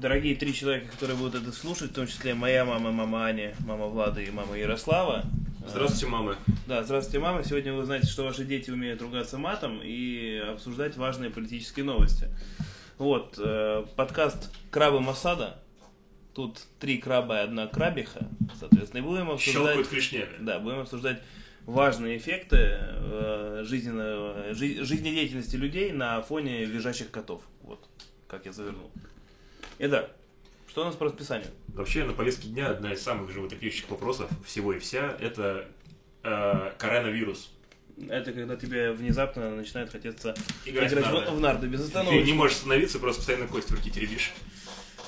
Дорогие три человека, которые будут это слушать, в том числе моя мама, мама Аня, мама Влада и мама Ярослава. Здравствуйте, мамы. Да, здравствуйте, мама. Сегодня вы узнаете, что ваши дети умеют ругаться матом и обсуждать важные политические новости. Вот, э, подкаст «Крабы Масада». Тут три краба и одна крабиха, соответственно, и будем обсуждать... Щелкают клешнями. Да, будем обсуждать важные эффекты э, жизненного, жи- жизнедеятельности людей на фоне лежачих котов. Вот, как я завернул. Итак, что у нас по расписанию? Вообще, на повестке дня одна из самых животрепещущих вопросов всего и вся – это э, коронавирус. Это когда тебе внезапно начинает хотеться Играть играть, в в, нарды. в нарды Ты не можешь остановиться, просто постоянно кость в руки теребишь.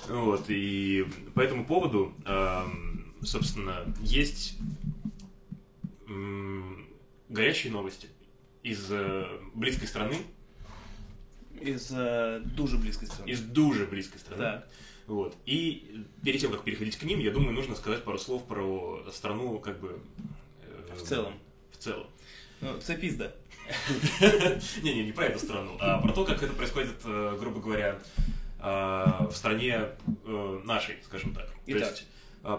Вот, и по этому поводу, эм, собственно, есть м, горячие новости из э, близкой страны, Из э, дуже близкой страны. из дуже близкой страны. Да. Вот. И перед тем, как переходить к ним, я думаю, нужно сказать пару слов про страну, как бы... э, В целом. В целом. Ну, це пизда. Не-не, не про эту страну, а про то, как это происходит, э, грубо говоря, э, в стране э, нашей, скажем так. То Итак. есть,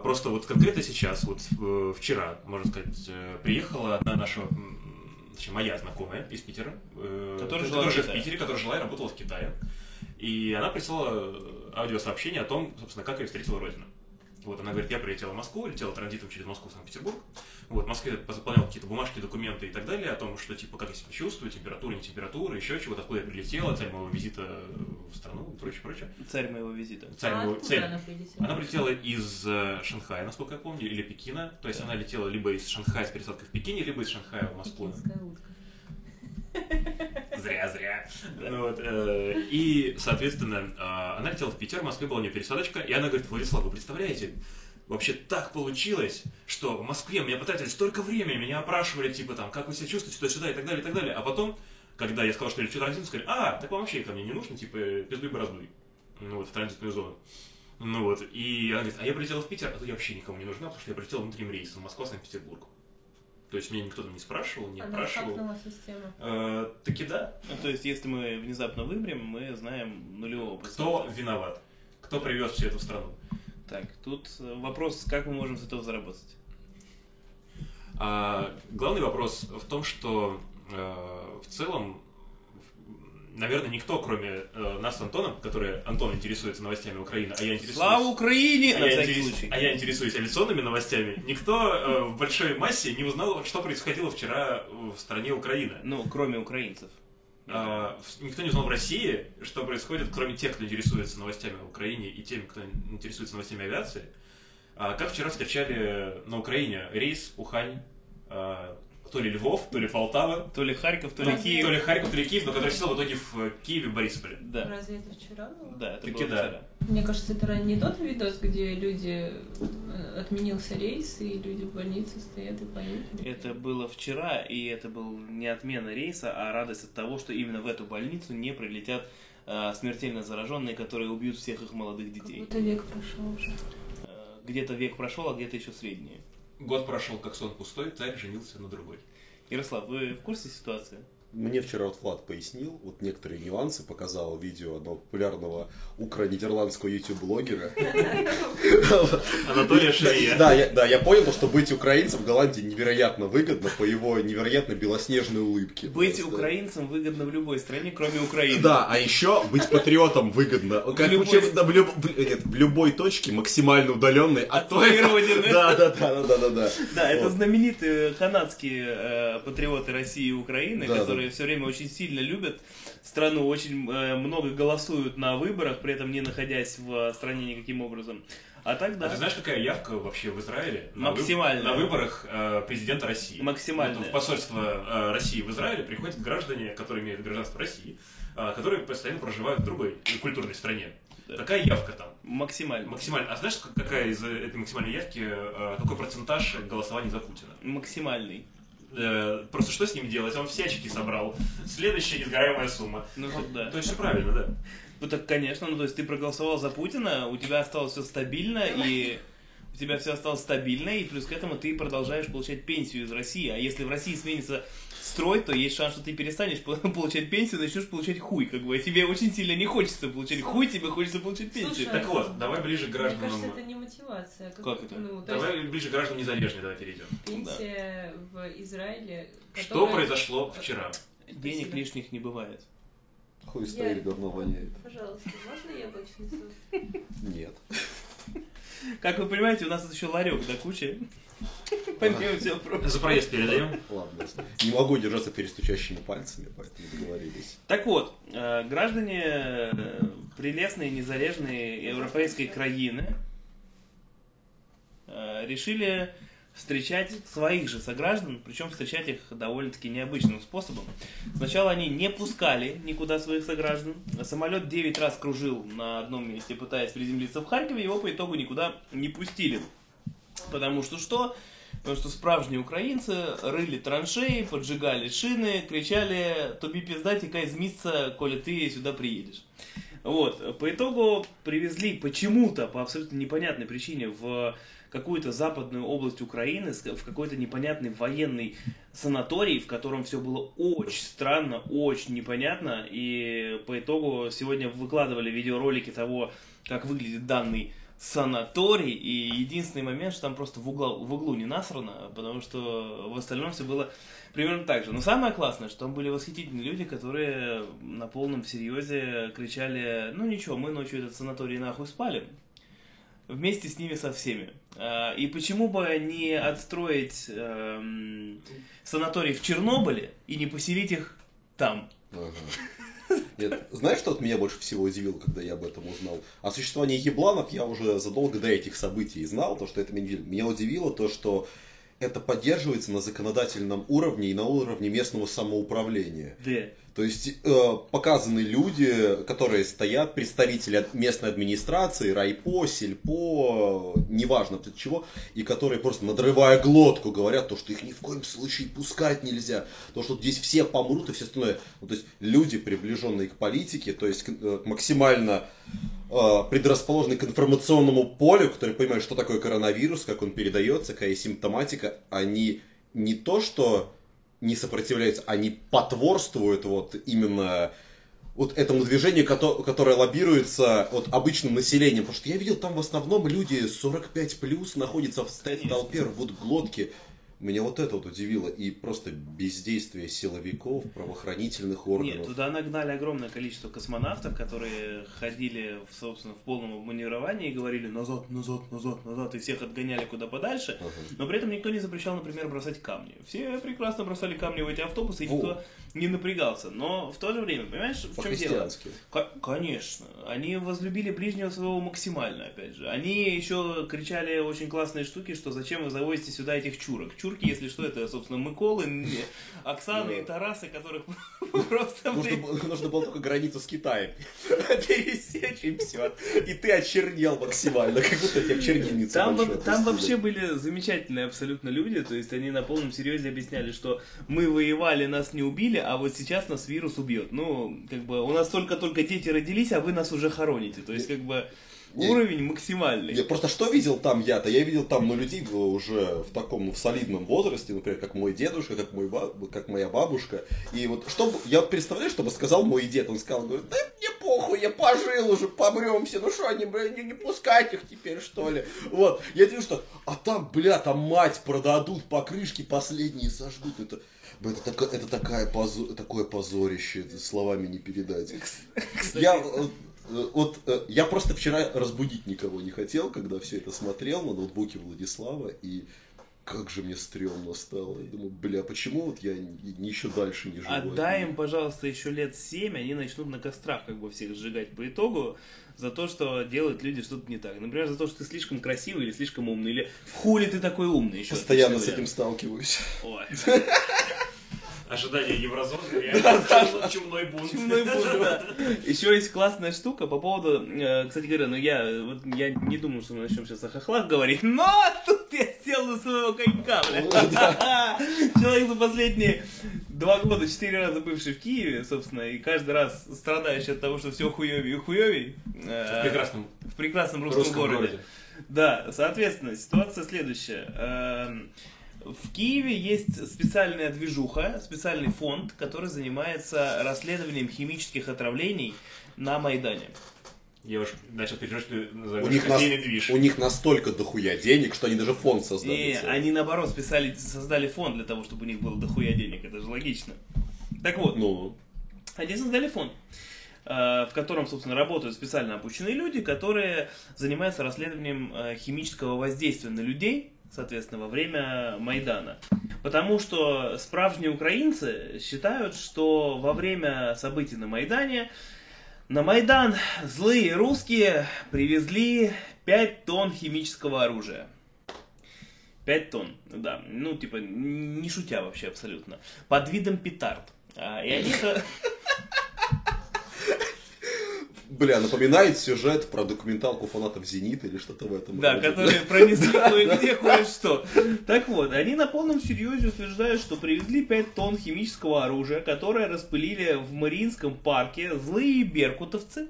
просто вот конкретно сейчас, вот вчера, можно сказать, приехала одна наша, точнее, моя знакомая из Питера, э, Которая жила в живет в Китае. Питере, которая жила и работала в Китае. И она прислала аудиосообщение о том, собственно, как ее встретила Родина. Вот, она говорит, я прилетела в Москву, летела транзитом через Москву в Санкт-Петербург. Вот, в Москве заполнял какие-то бумажки, документы и так далее о том, что, типа, как я себя чувствую, температура, не температура, еще чего-то, откуда я прилетела, цель моего визита в страну и прочее, прочее. Царь моего визита. Цель а моего- откуда цель. она прилетела? Она прилетела из э, Шанхая, насколько я помню, или Пекина. То есть Да. она летела либо из Шанхая с пересадкой в Пекине, либо из Шанхая в Москву. Пекинская утка. Зря, зря. Ну э, и, соответственно, э, она летела в Питер, в Москве была у нее пересадочка, и она говорит, Владислав, вы представляете, вообще так получилось, что в Москве меня потратили столько времени, меня опрашивали, типа, там, как вы себя чувствуете, туда-сюда и так далее, и так далее. А потом, когда я сказал, что я лечу транзит, сказали, а, так вам вообще ко мне не нужно, типа, пиздуй бороздуй. Ну вот, в транзитную зону. Ну вот, и она говорит, а я прилетела в Питер, а то я вообще никому не нужна, потому что я прилетела внутренним рейсом Москва-Санкт-Петербург. То есть меня никто там не спрашивал, не Она опрашивал. хакнула систему. Э, таки да, Ну, то есть, если мы внезапно выберем, мы знаем нулевого Кто процента. виноват? Кто привез всю эту страну? Так, тут э, вопрос, как мы можем с этого заработать? А, главный вопрос в том, что э, в целом, наверное, никто, кроме э, нас с Антоном, который Антон интересуется новостями Украины, а я интересуюсь... Слава Украине! а я, интерес- случай. а я интересуюсь авиационными новостями. Никто э, в большой массе не узнал, что происходило вчера в стране Украина. Ну, кроме украинцев. А, никто не узнал в России, что происходит, кроме тех, кто интересуется новостями в Украине и теми, кто интересуется новостями авиации. А, как вчера встречали на Украине рейс Ухань, а, то ли Львов, то ли Полтава, То ли Харьков, то ли Киев. то ли Харьков, то ли Киев, но который сел в итоге в Киеве, в Борисполе. Да, Разве это вчера было? да, это Таки было да. вчера. Мне кажется, это не тот видос, где люди э, отменился рейс, и люди в больнице стоят и поют. Это было вчера, и это был не отмена рейса, а радость от того, что именно в эту больницу не прилетят э, смертельно зараженные, которые убьют всех их молодых Как детей. будто век прошел уже. Э, где-то век прошел, а где-то еще средние. Год прошел, как сон пустой, царь женился на другой. Ярослав, вы в курсе ситуации? Мне вчера вот Влад пояснил, вот некоторые нюансы, показал видео одного популярного укра-нидерландского YouTube-блогера. Анатолия Шария. Да, я, да, я понял, то, что быть украинцем в Голландии невероятно выгодно по его невероятно белоснежной улыбке. Быть украинцем выгодно в любой стране, кроме Украины. Да, а еще быть патриотом выгодно. Как в, любой точке максимально удаленной от твоей родины. Да, да, да, да, да, да. Да, это знаменитые канадские э, патриоты России и Украины, Да, которые все время очень сильно любят страну, очень э, много голосуют на выборах, при этом не находясь в стране никаким образом. А так А да, ты знаешь, какая явка вообще в Израиле? на выб-. На выборах э, президента России. Максимальная. Вот в посольство э, России в Израиле приходят граждане, которые имеют гражданство России, э, которые постоянно проживают в другой культурной стране. Да. Какая явка там? максимально. Максимально. А знаешь, как- какая из этой максимальной явки, э, какой процентаж голосований за Путина? Максимальный. Э, Просто что с ним делать? Он все очки собрал. Следующая изгораемая сумма. Ну да. То есть все правильно, да? Ну так, конечно, ну то есть ты проголосовал за Путина, у тебя осталось все стабильно, и у у тебя все осталось стабильно, и плюс к этому ты продолжаешь получать пенсию из России. А если в России сменится строй, то есть шанс, что ты перестанешь по- получать пенсию, начнешь получать хуй, как бы. А тебе очень сильно не хочется получать хуй, тебе хочется получать пенсию. Слушай, Так вот, давай ближе к Мне гражданам. кажется, это не мотивация. Как это? Ну, Давай есть ближе к гражданам незалежные, давай перейдем. пенсия в Израиле, Что которая- произошло вчера? Денег Спасибо. лишних не бывает. Хуй Я- стоит, говно воняет. Пожалуйста, можно яблочный сок? Нет. Как вы понимаете, у нас тут еще ларек до кучи. Помимо всего прочего. За проезд передаем. Ладно. Не могу держаться перед стучащими пальцами, поэтому договорились. Так вот, э, граждане э, прелестной, незалежной европейской краины э, решили встречать своих же сограждан, причем встречать их довольно-таки необычным способом. Сначала они не пускали никуда своих сограждан. Самолет 9 раз кружил на одном месте, пытаясь приземлиться в Харькове, его по итогу никуда не пустили. Потому что что? Потому что справжние украинцы рыли траншеи, поджигали шины, кричали «Тобі пизда, текай з коли ты сюда приедешь». Вот, по итогу привезли почему-то, по абсолютно непонятной причине, в какую-то западную область Украины, в какой-то непонятный военный санаторий, в котором все было очень странно, очень непонятно, и по итогу сегодня выкладывали видеоролики того, как выглядит данный санаторий, и единственный момент, что там просто в, угла, в углу не насрано, потому что в остальном все было примерно так же. Но самое классное, что там были восхитительные люди, которые на полном серьезе кричали, ну ничего, мы ночью этот санаторий нахуй спали, вместе с ними со всеми. А, И почему бы не отстроить эм, санаторий в Чернобыле и не поселить их там? Ага. Нет, знаешь, что от меня больше всего удивило, когда я об этом узнал? О существовании ебланов я уже задолго до этих событий знал, то, что это меня удивило. Меня удивило то, что это поддерживается на законодательном уровне и на уровне местного самоуправления. Да. То есть э, показаны люди, которые стоят, представители местной администрации, райпо, сельпо, неважно от чего, и которые просто надрывая глотку говорят, то, что их ни в коем случае пускать нельзя, то, что здесь все помрут и все остальное. Ну, то есть люди, приближенные к политике, то есть к- э, максимально э, предрасположенные к информационному полю, которые понимают, что такое коронавирус, как он передается, какая симптоматика, они не то, что не сопротивляются, они потворствуют вот именно вот этому движению, кото- которое лоббируется вот обычным населением. Потому что я видел, там в основном люди 45 плюс находятся в, стоят в толпе, рвут глотки. Меня вот это вот удивило. И просто бездействие силовиков, правоохранительных органов. Нет, туда нагнали огромное количество космонавтов, которые ходили, в, собственно, в полном обмунировании и говорили назад, назад, назад, назад, и всех отгоняли куда подальше. Ага. Но при этом никто не запрещал, например, бросать камни. Все прекрасно бросали камни в эти автобусы, и Во. никто не напрягался. Но в то же время, понимаешь, в чем дело? Ко- Конечно. Они возлюбили ближнего своего максимально, опять же. Они еще кричали очень классные штуки, что зачем вы завозите сюда этих чурок. Чурки, если что, это, собственно, Миколы, Оксаны и Тарасы, которых просто... Нужно, было- только границу с Китаем пересечь, и все. И ты очернел максимально, как будто тебя в чернильницу Там, там вообще были замечательные абсолютно люди, то есть они на полном серьезе объясняли, что мы воевали, нас не убили, а вот сейчас нас вирус убьет. Ну, как бы у нас только-только дети родились, а вы нас уже хороните. То есть, как бы уровень максимальный. Я просто что видел там я-то? Я видел там ну, людей уже в таком ну, в солидном возрасте, например, как мой дедушка, как, мой ба- как моя бабушка. И вот что я представляю, что бы сказал мой дед. Он сказал, говорит, да мне похуй, я пожил уже, помрем все. Ну что, они, бля, не, не пускать их теперь, что ли? Вот. Я думаю, что, а там, бля, там мать продадут, покрышки последние сожгут. Это, это, така- это такая позо- такое позорище, словами не передать. Я, э, э, вот, э, я просто вчера разбудить никого не хотел, когда все это смотрел на ноутбуке Владислава, и как же мне стрёмно стало. Я думаю, бля, почему вот я еще дальше не живу? Отдай им, пожалуйста, еще лет 7, они начнут на кострах как бы всех сжигать по итогу за то, что делают люди что-то не так. Например, за то, что ты слишком красивый или слишком умный, или хули ты такой умный еще. Постоянно с этим сталкиваюсь. вариант. Ожидание еврозоны, реально чумной бунт. Чумной бунт. Еще есть классная штука по поводу, э, кстати говоря, ну я, вот, я не думаю, что мы начнем сейчас о хохлах говорить, но тут я сел на своего конька. Человек за последние два года, четыре раза бывший в Киеве, собственно, и каждый раз страдающий от того, что все хуевее и хуевее. В прекрасном в прекрасном русском, русском городе. городе. Да, соответственно, ситуация следующая. В Киеве есть специальная движуха, специальный фонд, который занимается расследованием химических отравлений на Майдане. Я уж начал переживать, что У них, нас- движ. у них настолько дохуя денег, что они даже фонд И создали. целый. они, наоборот, специально создали фонд для того, чтобы у них было дохуя денег. Это же логично. Так вот, Ну, Они создали фонд, э, в котором, собственно, работают специально обученные люди, которые занимаются расследованием э, химического воздействия на людей, соответственно, во время Майдана. Потому что справжние украинцы считают, что во время событий на Майдане на Майдан злые русские привезли 5 тонн химического оружия. 5 тонн, да. Ну, типа, не шутя вообще абсолютно. Под видом петард. А, И они. бля, напоминает сюжет про документалку фанатов Зенита или что-то в этом Да, роде. которые пронесли кое-где кое-что. Так вот, они на полном серьезе утверждают, что привезли 5 тонн химического оружия, которое распылили в Мариинском парке злые беркутовцы.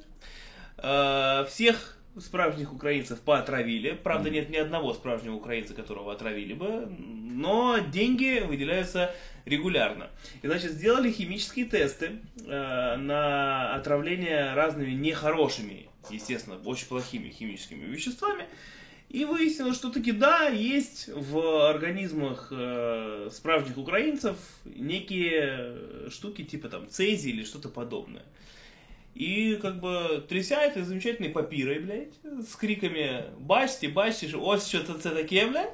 Э, Всех справжних украинцев поотравили. Правда, нет ни одного справжнего украинца, которого отравили бы. Но деньги выделяются регулярно. И, значит, сделали химические тесты э, на отравление разными нехорошими, естественно, очень плохими химическими веществами. И выяснилось, что таки да, есть в организмах э, справжних украинцев некие штуки типа там цезий или что-то подобное. И как бы тряся этой замечательной папирой, блядь, с криками «Бачьте, бачьте, ось что-то це таке, блядь»,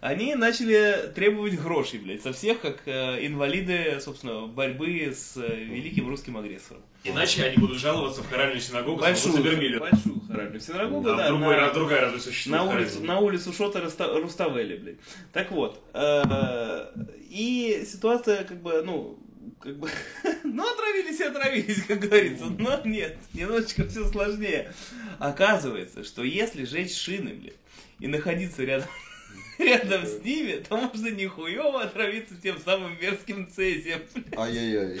они начали требовать грошей, блядь, со всех, как э, инвалиды, собственно, борьбы с э, великим русским агрессором. Иначе они будут жаловаться в хоральную синагогу Большую, Большую хоральную синагогу, А да, другой на- раз, другая разве существует? на улицу, на улицу Шота Руста- Руставели, блядь. Так вот, э, и ситуация, как бы, ну, как бы, ну, отравились и отравились, как говорится. Но нет, немножечко все сложнее. Оказывается, что если жечь шины, блядь, и находиться рядом, рядом с ними, то можно нихуево отравиться тем самым мерзким цезием. Ай-яй-яй.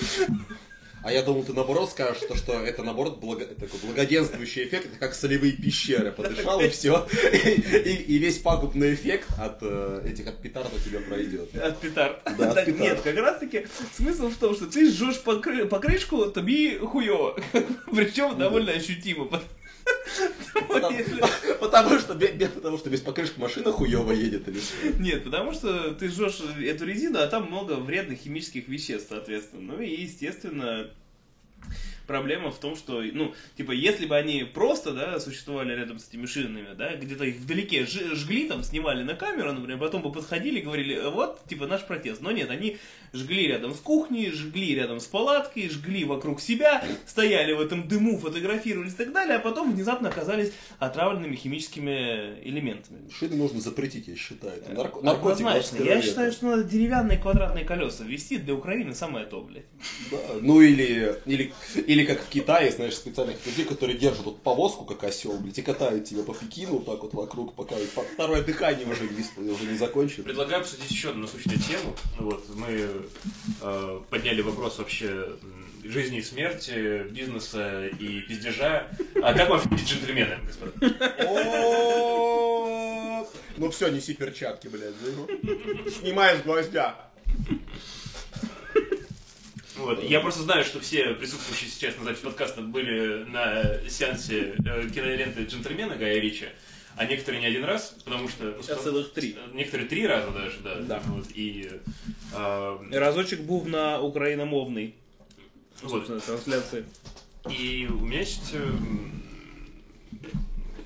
А я думал, ты наоборот скажешь, что, что это наоборот благо- такой благоденствующий эффект, это как солевые пещеры. Подышал и все. И, и весь пагубный эффект от э, этих от петард у тебя пройдет. От петард. Да, от петард. Нет, как раз таки смысл в том, что ты жжешь покры- покрышку, тобі хуево. Причем довольно ощутимо. Потому, что, потому что без покрышки машина хуево едет или? Нет, потому что ты жжешь эту резину, а там много вредных химических веществ, соответственно. Ну и, естественно, проблема в том, что, ну, типа, если бы они просто, да, существовали рядом с этими шинами, да, где-то их вдалеке жгли, там, снимали на камеру, например, потом бы подходили и говорили, вот, типа, наш протест. Но нет, они жгли рядом с кухней, жгли рядом с палаткой, жгли вокруг себя, стояли в этом дыму, фотографировались и так далее, а потом внезапно оказались отравленными химическими элементами. Шины нужно запретить, я считаю. Это нарко- наркотик Однозначно. 21 Я считаю, что надо деревянные квадратные колеса ввести для Украины самое то, блядь. Да, Ну или, или, или как в Китае, знаешь, специальных людей, которые держат вот повозку, как осел, блядь, и катают тебя по Пекину вот так вот вокруг, пока по- второе дыхание уже не, уже не закончит. Предлагаю обсудить еще одну насущную тему. Вот, мы э, подняли вопрос вообще жизни и смерти, бизнеса и пиздежа. А как вам джентльмены, господа? Ну все, неси перчатки, блядь. Снимай с гвоздя. Вот. Я просто знаю, что все присутствующие сейчас на записи подкаста были на сеансе э, киноленты «Джентльмены» Гая Ричи, а некоторые не один раз, потому что... ну, Сейчас целых три. Некоторые три раза даже, да. Да. Вот, и... э, Разочек був на україномовний вот. трансляции. И у меня есть эм,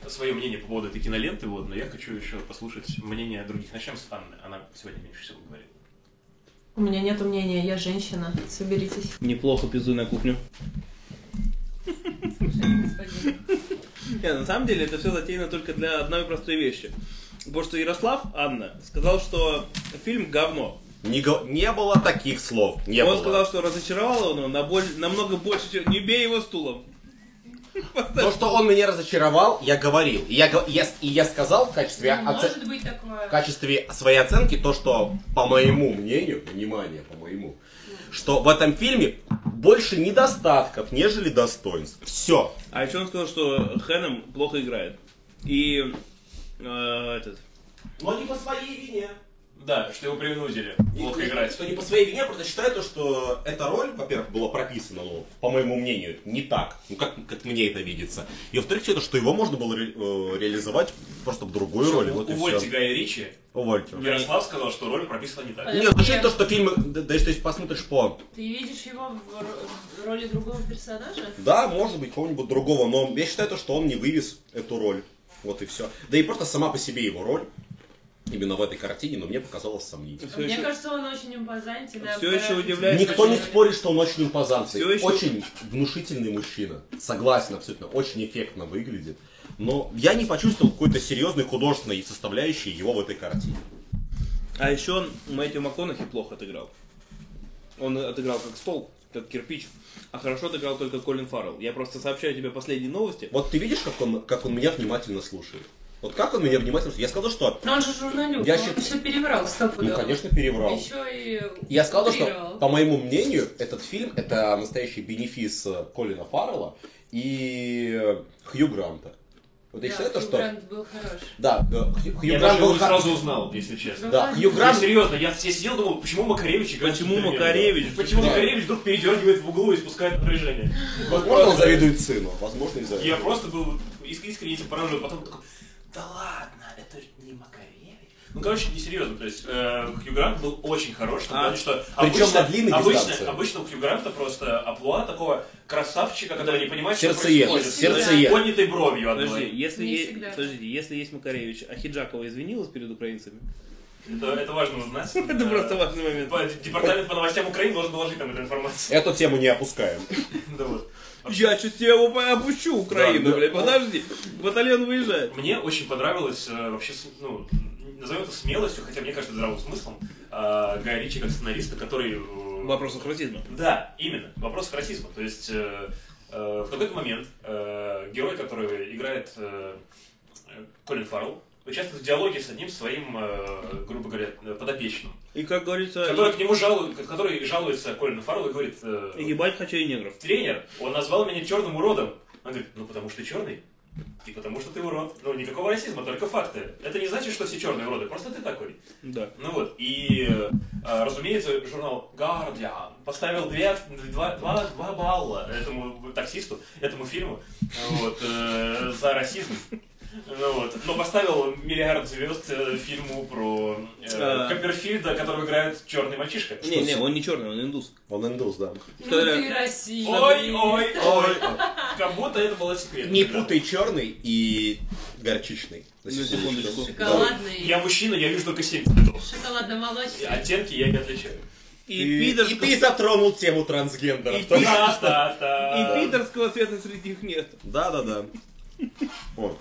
свое мнение по поводу этой киноленты, вот, но я хочу еще послушать мнение других. Начнем с Анны. Она сегодня меньше всего говорит. У меня нет мнения, я женщина. Соберитесь. Неплохо пиздуй на кухню. Не, на самом деле это все затеяно только для одной простой вещи. Потому что Ярослав, Анна, сказал, что фильм говно. Не, го- не было таких слов. Не Он было. сказал, что разочаровало он его на боль- намного больше, чем... Не бей его стулом. То, что он меня разочаровал, я говорил. И я, я и я сказал в качестве, Не оце- такое. в качестве своей оценки то, что, по моему мнению, внимание, по моему, что в этом фильме больше недостатков, нежели достоинств. Все. А еще он сказал, что Хэном плохо играет. И э, этот. Но не по своей вине. Да, что его принудили плохо Не- играть. Что не по своей вине, просто считаю то, что эта роль, во-первых, была прописана, ну, по моему мнению, не так, ну, как, как мне это видится. И во-вторых, считаю, что его можно было ре- э, реализовать просто в другой роли. Вот и Увольте. Гая Ричи. Увольте. Ярослав сказал, что роль прописана не так. Нет, значит то, что фильмы, да, если ты посмотришь по... Ты видишь его в ро- роли другого персонажа? Да, может быть, кого-нибудь другого, но я считаю то, что он не вывез эту роль. Вот и все. Да и просто сама по себе его роль, именно в этой картине, но мне показалось сомнительной. Всё Мне еще- кажется, он очень импозантен. Всё еще удивляет, Никто не спорит, что он очень импозантный. Всё еще- Очень внушительный мужчина. Согласен абсолютно. Очень эффектно выглядит. Но я не почувствовал какой-то серьезной художественной составляющей его в этой картине. А еще он Мэтью МакКонахи плохо отыграл. Он отыграл как стол, как кирпич. А хорошо отыграл только Колин Фаррелл. Я просто сообщаю тебе последние новости. Вот ты видишь, как он, как он меня внимательно слушает? Вот как он меня внимательно? Я сказал, что... Но он же журналюк, Я он счит- все переврал, стопудово. Ну, конечно, переврал. Еще и Я сказал, что, по моему мнению, этот фильм это настоящий бенефис э, Колина Фаррелла и Хью Гранта. Вот я Да, считаю, Хью что... Грант был хорош. Да, э, Хью, Хью Я Грант даже был не хор- сразу узнал, если честно. Да, Хью Я Грант... серьезно, я, я сидел думал, почему Макаревич играет Почему? Макаревич? Почему Да. Макаревич вдруг передергивает в углу и спускает напряжение? Возможно, он завидует сыну, возможно, не завидует. Я просто был иск- искренне этим поражен. Потом такой, да ладно, это не Макаревич. Ну, короче, несерьезно. То есть, э, Хью Грант был очень хорош, А, плане, что причем обычно, на длинной обычно, дистанции. обычно у Хью Гранта просто аплуа такого красавчика, который не понимает, Сердцеед, что происходит. сердцеед. С Поднятой бровью Подожди, одной. если, Не е- всегда. подождите, если есть Макаревич, а Хиджакова извинилась перед украинцами? Это, это важно узнать. Это Да. просто важный момент. Департамент по новостям Украины должен доложить нам эту информацию. Эту тему не опускаем. Да вот. Я сейчас тебя его опущу, Украину, Да, блядь, подожди. Батальон выезжает. Мне очень понравилось э, вообще, ну, назовем это смелостью, хотя мне кажется здравым смыслом, э, Гая Ричи как сценариста, который... э, В вопросах расизма. Да, именно, вопрос расизма. То есть э, э, в какой-то момент э, герой, который играет э, э, Колин Фаррелл, участвует в диалоге с одним своим, э, грубо говоря, подопечным, И как говорится, который к нему жалует, который жалуется Колину Фарреллу и говорит, э, и ебать хочу и негров. тренер, он назвал меня черным уродом. Он говорит, ну потому что черный. И потому что ты урод. Ну, никакого расизма, только факты. Это не значит, что все черные уроды, просто ты такой. Да. Ну вот, и, э, разумеется, журнал Guardian поставил две, два, два, два балла этому таксисту, этому фильму, вот, за расизм. Ну вот. Но поставил миллиард звезд э, фильму про э, А. Копперфильда, которого играет черный мальчишка. Не, не, он не черный, он индус. Он индус, да. Ну это? расист. Ой, ой, ой. Как будто это было секретно. Не путай черный и горчичный. На секундочку. Шоколадный. Я мужчина, я вижу только семь цветов. Шоколадно-молочный. Оттенки я не отличаю. И, И, пидорского, и ты затронул тему трансгендеров. И- Та-та-та. и пидорского цвета среди них нет. Да, да, да. Вот.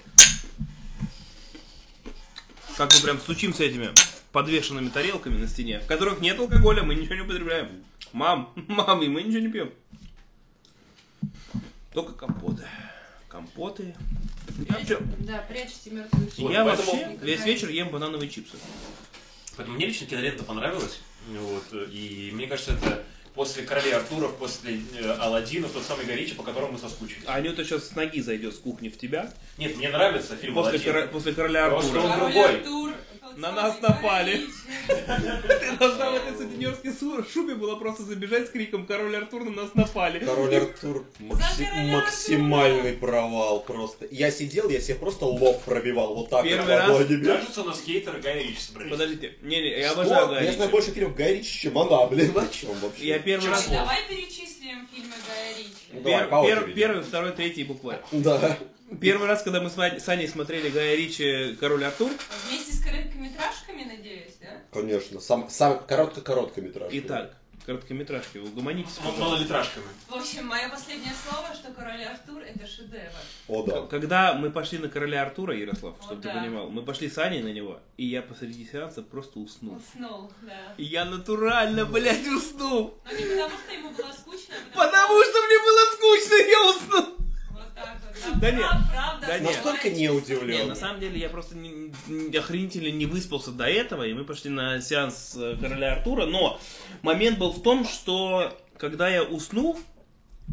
Как мы прям стучимся этими подвешенными тарелками на стене, в которых нет алкоголя, мы ничего не употребляем. Мам, мам, и мы ничего не пьем. Только компоты. Компоты. Я, вообще- Да, прячьте мертвых Вот, я поэтому вообще никогда весь вечер ем банановые чипсы. Поэтому мне лично кинолента понравилась. Вот, и мне кажется, это после Королей Артуров, после э, Аладдина, тот самый Горичи, по которому мы соскучились. А Анюта сейчас с ноги зайдет с кухни в тебя. Нет, мне нравится фильм После, «Аладдин». кора- после короля Просто Артура. он Король другой. Артур, На нас напали. Ты должна в этой сутенерской су- шубе была просто забежать с криком «Король Артур, на нас напали». Король Артур максимальный провал просто. Я сидел, я себе просто лоб пробивал вот так Первый вот раз? Кажется, у нас хейтер Гай Ричи собрались. Подождите, не-не, я Что? обожаю Гая Я знаю больше фильмов Гай Ричи, чем она, блин, о чем вообще? Я первый раз... Давай перечислим фильмы Гая Ричи. Ну, первый, второй, третий буквы. Да. Первый раз, когда мы с Вань- с Аней смотрели Гая Ричи «Король Артур», Вместе с короткометражками, надеюсь, да? Конечно, сам, сам коротко-короткометраж. итак, короткометражки, угомонитесь. Мал- малолитражками. В общем, мое последнее слово, что Король Артур это шедевр. О, да. Когда мы пошли на короля Артура, Ярослав, О, чтобы ты да. понимал, мы пошли с Аней на него, и я посреди сеанса просто уснул. Уснул, да. И я натурально, блядь, уснул. Но не потому, что ему было скучно, а потому, Потому что мне было скучно, я уснул. Вот так вот. Да нет, правда. да нет. Настолько не удивлен. на самом деле я просто не- не- охренительно не выспался до этого, и мы пошли на сеанс э, короля Артура, но момент был в том, что когда я уснул,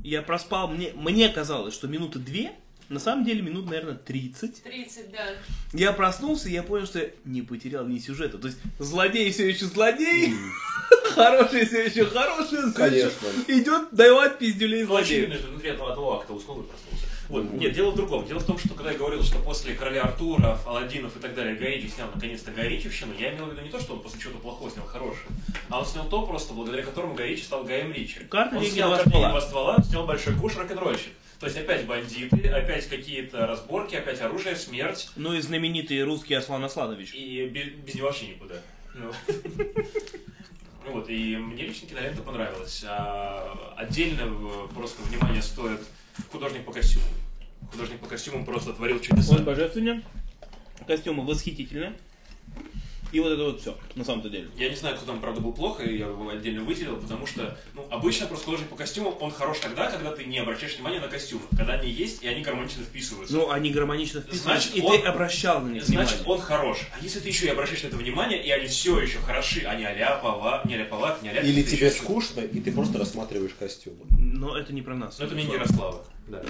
я проспал, мне, мне казалось, что минуты две, на самом деле минут, наверное, 30. 30, да. Я проснулся, и я понял, что я не потерял ни сюжета. То есть злодей все еще злодей, хороший все еще хороший, Конечно. идет давать пиздюлей Ну, очевидно, злодею. что внутри этого акта уснул и проснулся. Вот. Нет, дело в другом. Дело в том, что когда я говорил, что после короля Артура, Аладдинов и так далее, Гай Ричи снял наконец-то Гай Ричевщину, я имел в виду не то, что он после чего-то плохого снял хорошее, а он снял то просто, благодаря которому Гай Ричи стал Гаем Ричи. Карта он снял «Карты ствола». деньги, два ствола, снял большой куш, рок-н-ролльщик. То есть опять бандиты, опять какие-то разборки, опять оружие, смерть, Ну и знаменитый русский Аслан Асланович. и без, без него вообще никуда. Ну. Ну вот, и мне лично кинолента понравилась. А отдельно в- просто внимание стоит художник по костюму. Художник по костюмам просто творил чудеса. Он божественен, костюмы восхитительны. И вот это вот все, на самом-то деле. Я не знаю, кто там, правда, был плохо, и я его отдельно выделил, потому что, ну, обычно просто художник по костюмам, он хорош тогда, когда ты не обращаешь внимания на костюмы, когда они есть, и они гармонично вписываются. Ну, они гармонично вписываются, Значит, и он- ты обращал на них Значит, внимание. он хорош. А если ты еще и обращаешь на это внимание, и они все еще хороши, а не аляпова, не аляповат, не аляп... Или тебе еще. скучно, и ты просто рассматриваешь костюмы. Но это не про нас. Но это мне не Ярослава. Да.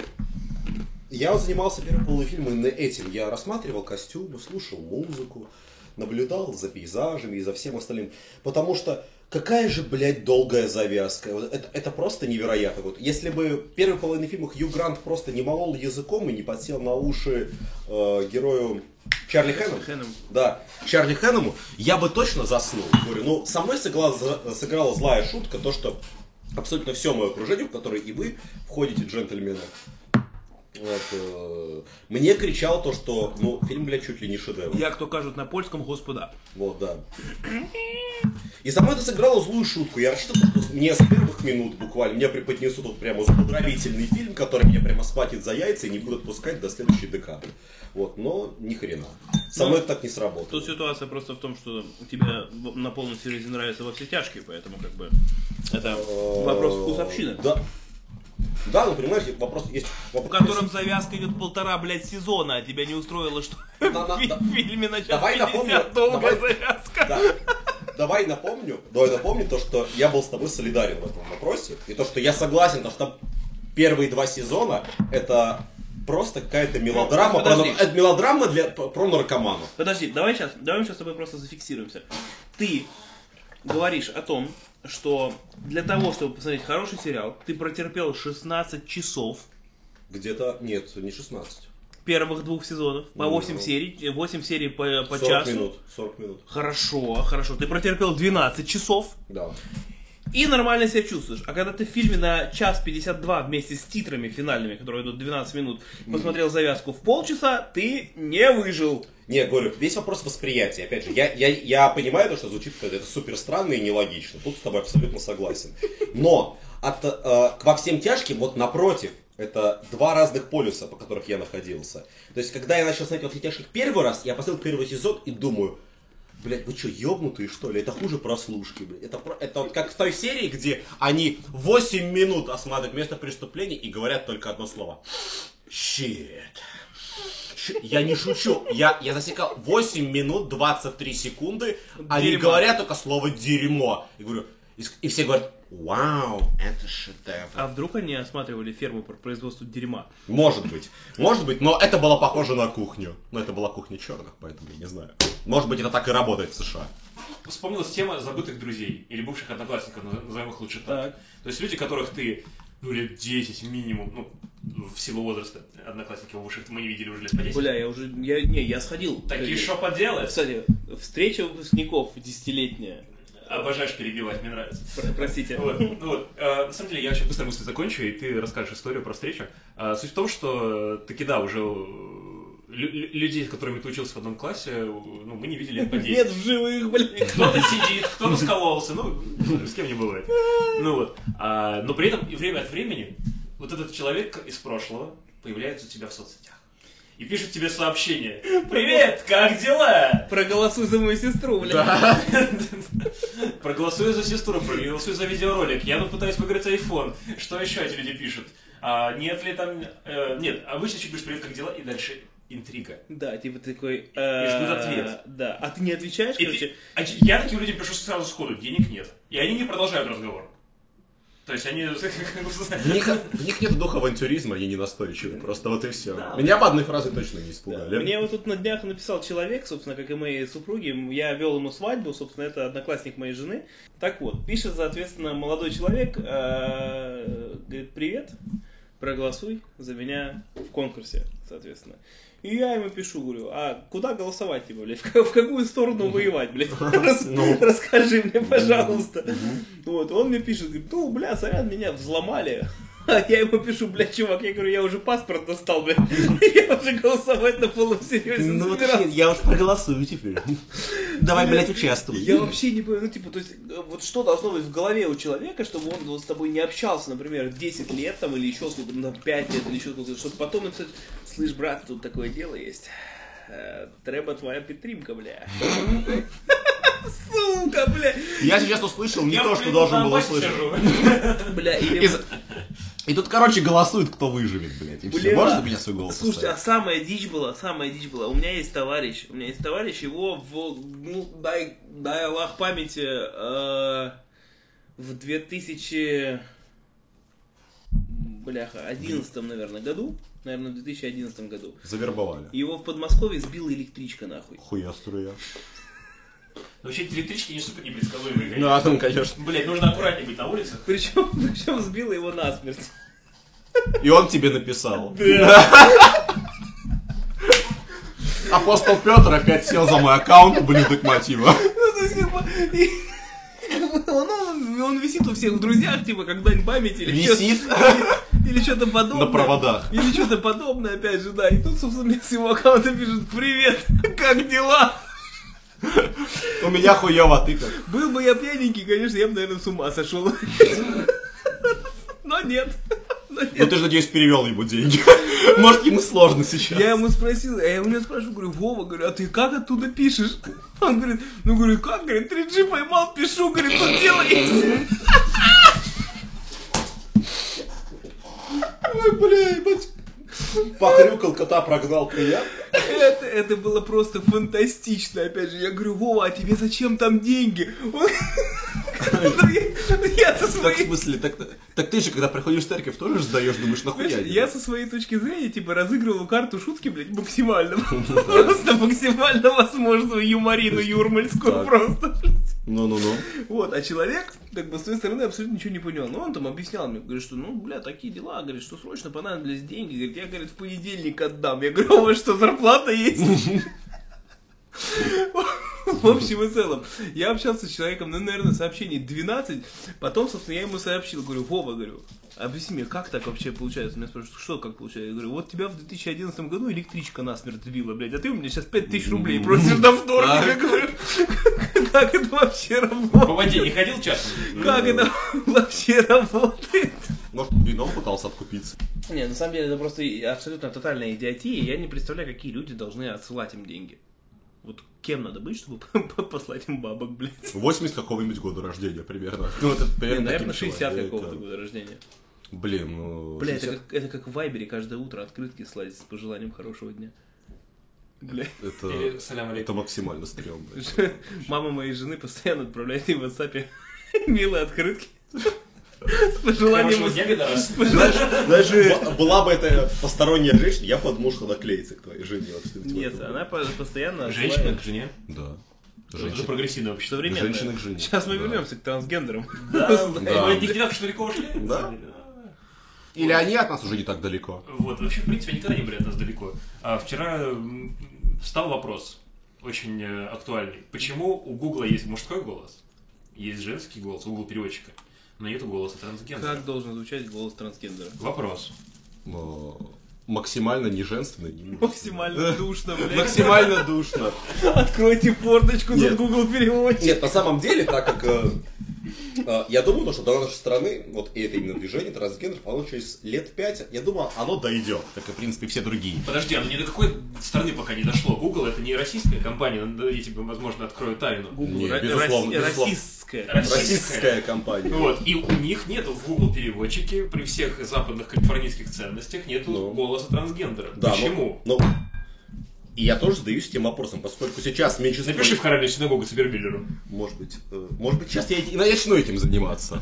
Я вот занимался первым полуфильмом именно этим. Я рассматривал костюмы, слушал музыку, наблюдал за пейзажами и за всем остальным. Потому что какая же, блядь, долгая завязка. Это, это просто невероятно. Вот если бы в первой половине фильма Хью Грант просто не молол языком и не подсел на уши э, герою Чарли Хэном. да, Чарли Хэнному, я бы точно заснул. Говорю, ну, со мной сыграла, сыграла злая шутка, то, что абсолютно все мое окружение, в которое и вы входите, джентльмены, вот, э, мне кричало то, что, ну, фильм, блядь, чуть ли не шедевр. Я, кто кажут на польском, господа. Вот, да. И со мной это сыграло злую шутку. Я рассчитывал, что мне с первых минут буквально мне преподнесут вот прямо поздравительный фильм, который меня прямо схватит за яйца и не будут пускать до следующей декады. Вот, но ни хрена. Со Ну, мной это так не сработало. Тут ситуация просто в том, что тебе на полном серьезе нравится во все тяжкие, поэтому как бы это вопрос вкусовщины. Да. Да, ну понимаете, вопрос есть. В Вопрос, котором завязка идет полтора, блядь, сезона, а тебя не устроило, что Да, в да, фи- да. в фильме на час Давай 50 напомню, долгая давай. завязка. Да. Давай напомню, давай напомню то, что я был с тобой солидарен в этом вопросе. И то, что я согласен, то, что первые два сезона это просто какая-то мелодрама, Ну, про, подожди. это мелодрама для, про наркоманов. Подожди, давай сейчас, давай сейчас с тобой просто зафиксируемся. Ты говоришь о том, что для того, чтобы посмотреть хороший сериал, ты протерпел 16 часов Где-то, нет, не 16. первых двух сезонов, по Ну. 8 серий, 8 серий по, по 40 часу. минут. 40 минут. Хорошо, хорошо. Ты протерпел 12 часов Да. И нормально себя чувствуешь. А когда ты в фильме на час 52 вместе с титрами финальными, которые идут 12 минут, посмотрел завязку в полчаса, ты не выжил. Не, говорю, весь вопрос восприятия. Опять же, я, я, я понимаю то, что звучит это супер странно и нелогично. Тут с тобой абсолютно согласен. Но от, э, во всем тяжким, вот напротив, это два разных полюса, по которых я находился. То есть, когда я начал смотреть во все тяжких первый раз, я посмотрел первый сезон и думаю, Блять, вы что, ебнутые что ли? Это хуже прослушки, блядь. Это, это вот как в той серии, где они 8 минут осматривают место преступления и говорят только одно слово. Shit. Щ- Я не шучу. Я, я засекал 8 минут 23 секунды. Они Дерьмо. говорят только слово дерьмо. И говорю, и, и все говорят, вау, это шедевр. А вдруг они осматривали ферму по производству дерьма? Может быть. Может быть, но это было похоже на кухню. Но это была кухня черных, поэтому я не знаю. Может быть, это так и работает в США. Вспомнилась тема забытых друзей или бывших одноклассников, наз- назовем их лучше так. То есть люди, которых ты, ну, лет 10 минимум, ну, в силу возраста, одноклассников бывших мы не видели уже лет по 10. Бля, я уже, я, не, я сходил. Такие что поделать? Кстати, встреча выпускников десятилетняя. Обожаешь перебивать, мне нравится. Про- Простите. Вот, ну вот, э, на самом деле, я очень быстро мысль закончу, и ты расскажешь историю про встречу. А, суть в том, что таки да, уже э, людей, с которыми ты учился в одном классе, ну, мы не видели по 10. Нет в живых, блядь. Кто-то сидит, кто-то скололся, ну, с кем не бывает. Ну вот. А, но при этом и время от времени вот этот человек из прошлого появляется у тебя в соцсетях. И пишет тебе сообщение. Привет, как дела? Проголосуй за мою сестру, блядь. Проголосуй за сестру, проголосуй за видеоролик. Я тут пытаюсь выиграть iPhone. Что еще эти люди пишут? А нет ли там... э, нет, обычно чуть говоришь привет, как дела, и дальше интрига. Да, типа такой... И ждут э, ответ. Да, а ты не отвечаешь, И короче? ты- а я таким людям пишу сразу сходу, денег нет. И они не продолжают разговор. То есть они... В них, в них нет духа авантюризма, они не настойчивы. Просто вот и все. Да. Меня бы одной фразой точно не Да. испугали. Мне вот тут на днях написал человек, собственно, как и моей супруги. Я вел ему свадьбу, собственно, это одноклассник моей жены. Так вот, пишет, соответственно, молодой человек, э, говорит, привет, проголосуй за меня в конкурсе, соответственно. И я ему пишу, говорю, а куда голосовать, типа, блядь, в ка- в какую сторону воевать, блядь? Ну. Расскажи мне, пожалуйста. Вот, он мне пишет, говорит, ну, бля, сорян, меня взломали. А я ему пишу, блядь, чувак, я говорю, я уже паспорт достал, блядь. Я уже голосовать на полном серьезе Ну вот я уж проголосую теперь. Давай, блядь, участвуй. Я вообще не понимаю, ну, типа, то есть, э, вот что должно быть в голове у человека, чтобы он вот с тобой не общался, например, 10 лет там, или еще сколько, ну, 5 лет, или еще сколько, чтобы потом написать, слышь, брат, тут такое дело есть. Э, Треба твоя підтримка, бля. Сука, бля. Я сейчас услышал не Я то, что должен на был услышать. Бля, или... и тут, короче, голосует, кто выживет, блядь. И все. Бля. Можете меня свой голос Слушайте, а поставить? самая дичь была, самая дичь была. У меня есть товарищ, у меня есть товарищ, его в, ну, дай, дай Аллах памяти, э, в 2000, бляха, 11 наверное, году, наверное, в 2011 году, Завербовали. его в Подмосковье сбила электричка, нахуй. Хуя струя. Но Вообще эти электрички не супер непредсказуемые, Ну, конечно. а там, конечно. Блять, нужно аккуратнее быть на улицах. Причем, причем сбила его насмерть. И он тебе написал. Апостол Петр опять сел за мой аккаунт, ублюдок мотива. Ну, и- он, он, он висит у всех в друзьях, типа, как дань памяти или Висит или что-то подобное. на проводах. Или что-то подобное, опять же, да. И тут, собственно, с его аккаунта пишут, привет, как дела? У меня хуёво, ты как? Был бы я пьяненький, конечно, я бы, наверное, с ума сошел. Но нет. Ну ты же, надеюсь, перевел ему деньги. Может, ему сложно сейчас. Я ему спросил, я у него спрашиваю, говорю, Вова, говорю, а ты как оттуда пишешь? Он говорит, ну, говорю, как, говорит, 3G поймал, пишу, говорит, тут дело есть. Ой, бля, ебать. Похрюкал, кота прогнал, приятно. Это, это было просто фантастично, опять же. Я говорю, Вова, а тебе зачем там деньги? Он- Ну, я- со Так, в своей... смысле, так, так ты же, когда приходишь в церковь, тоже же сдаешь, думаешь, нахуя? Знаешь, я со своей точки зрения, типа, разыгрывал карту шутки, блядь, максимально. Просто максимально возможную юморину юрмальскую просто. Ну-ну-ну. Вот, а человек, как бы, с той стороны абсолютно ничего не понял. Но он там объяснял мне, говорит, что, ну, бля, такие дела, говорит, что срочно понадобились деньги. Говорит, я, говорит, в понедельник отдам. Я говорю, а вас что, зарплата есть? В общем и целом, я общался с человеком, ну, наверное, сообщений 12, потом, собственно, я ему сообщил, говорю, Вова, говорю, объясни мне, как так вообще получается? Меня спрашивают, что как получается? Я говорю, вот тебя в 2011 году электричка насмерть сбила, блядь, а ты у меня сейчас 5000 рублей просишь до вторника, Я говорю, как это вообще По работает? воде не ходил часто? Как это вообще работает? Может, вином пытался откупиться. Не, на самом деле это просто абсолютно тотальная идиотия. Я не представляю, какие люди должны отсылать им деньги. Вот кем надо быть, чтобы послать им бабок, блядь? 80 какого-нибудь года рождения примерно. Ну, это Не, примерно наверное, таким 60 человеком. какого-то года рождения. Блин, ну... Бля, это 60 как, это как в Вайбере каждое утро открытки слать с пожеланием хорошего дня. Бля. Это, Или это максимально стрёмно. Мама моей жены постоянно отправляет ей в WhatsApp милые открытки. С пожеланием... Даже была бы это посторонняя женщина, я подумал, что она клеится к твоей жене. в Нет, она по- постоянно... Женщина к жене. Да. Женщина. прогрессивное общество? Современная. Женщина к жене. Сейчас мы Да. вернемся к трансгендерам. Да, Да. мы не так что далеко ушли. Да. Или они от нас уже не так далеко. Вот, вообще, в принципе, никогда не были от нас далеко. А вчера встал вопрос, очень э, актуальный. Почему у Гугла есть мужской голос, есть женский голос, у Google переводчика, но нету голоса трансгендера? Как должен звучать голос трансгендера? Вопрос. Но максимально не женственно, не. Максимально душно, блядь. Максимально душно. Откройте форточку, Нет. тут Google переводчик. Нет, на самом деле, так как э, э, я думаю, то, что до нашей страны, вот и это именно движение трансгендеров, оно через лет пять, я думаю, оно дойдет, как и, в принципе, все другие. Подожди, оно ни до какой страны пока не дошло. Google это не российская компания, я тебе, возможно, открою тайну. Google Не, ра- безусловно, росси- безусловно. российская Российская. Компания. Вот, и у них нету в Google переводчике при всех западных калифорнийских ценностях нету Ну. голоса трансгендера. Да, ну- Почему? Ну, и я тоже задаюсь этим вопросом, поскольку сейчас меньшинство... Напиши в хоральную синагогу Цибербиллеру. Может быть, э, может быть, сейчас я и начну этим заниматься.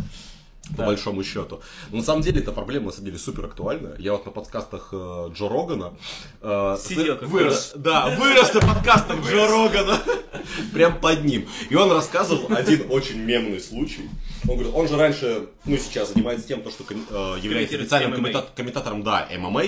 По большому счету. Но на самом деле эта проблема на самом деле супер актуальна. Я вот на подкастах э, Джо Рогана э, Сидел как Вырос. Да, вырос на подкастах Джо Рогана. Прям под ним. И он рассказывал один очень мемный случай. Он говорит, он же раньше, ну сейчас занимается тем, то, что э, является коммента- комментатором, да, ММА.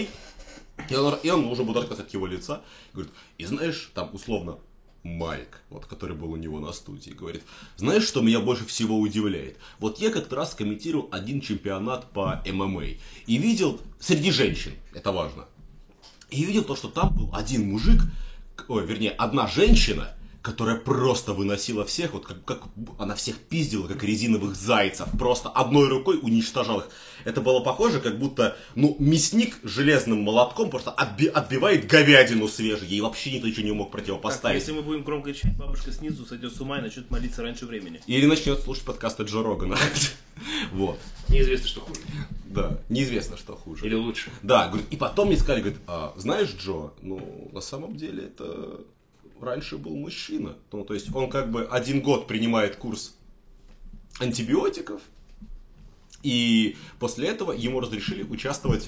И он, и он уже рассказать от его лица. Говорит, и знаешь, там условно Майк, вот, который был у него на студии, говорит, знаешь, что меня больше всего удивляет? Вот я как-то раз комментировал один чемпионат по ММА и видел среди женщин, это важно, и видел то, что там был один мужик, ой, вернее, одна женщина, которая просто выносила всех, вот как, как она всех пиздила, как резиновых зайцев, просто одной рукой уничтожал их. Это было похоже, как будто, ну, мясник железным молотком просто отби- отбивает говядину свежей, ей вообще никто ничего не мог Так, противопоставить. если мы будем громко кричать, бабушка снизу сойдет с ума и начнет молиться раньше времени. Или начнет слушать подкасты Джо Рогана. Вот. Неизвестно, что хуже. Да, неизвестно, что хуже. Или лучше. Да, говорит, и потом мне сказали, говорит, а, знаешь, Джо, ну, на самом деле это раньше был мужчина. Ну, то есть он как бы один год принимает курс антибиотиков, и после этого ему разрешили участвовать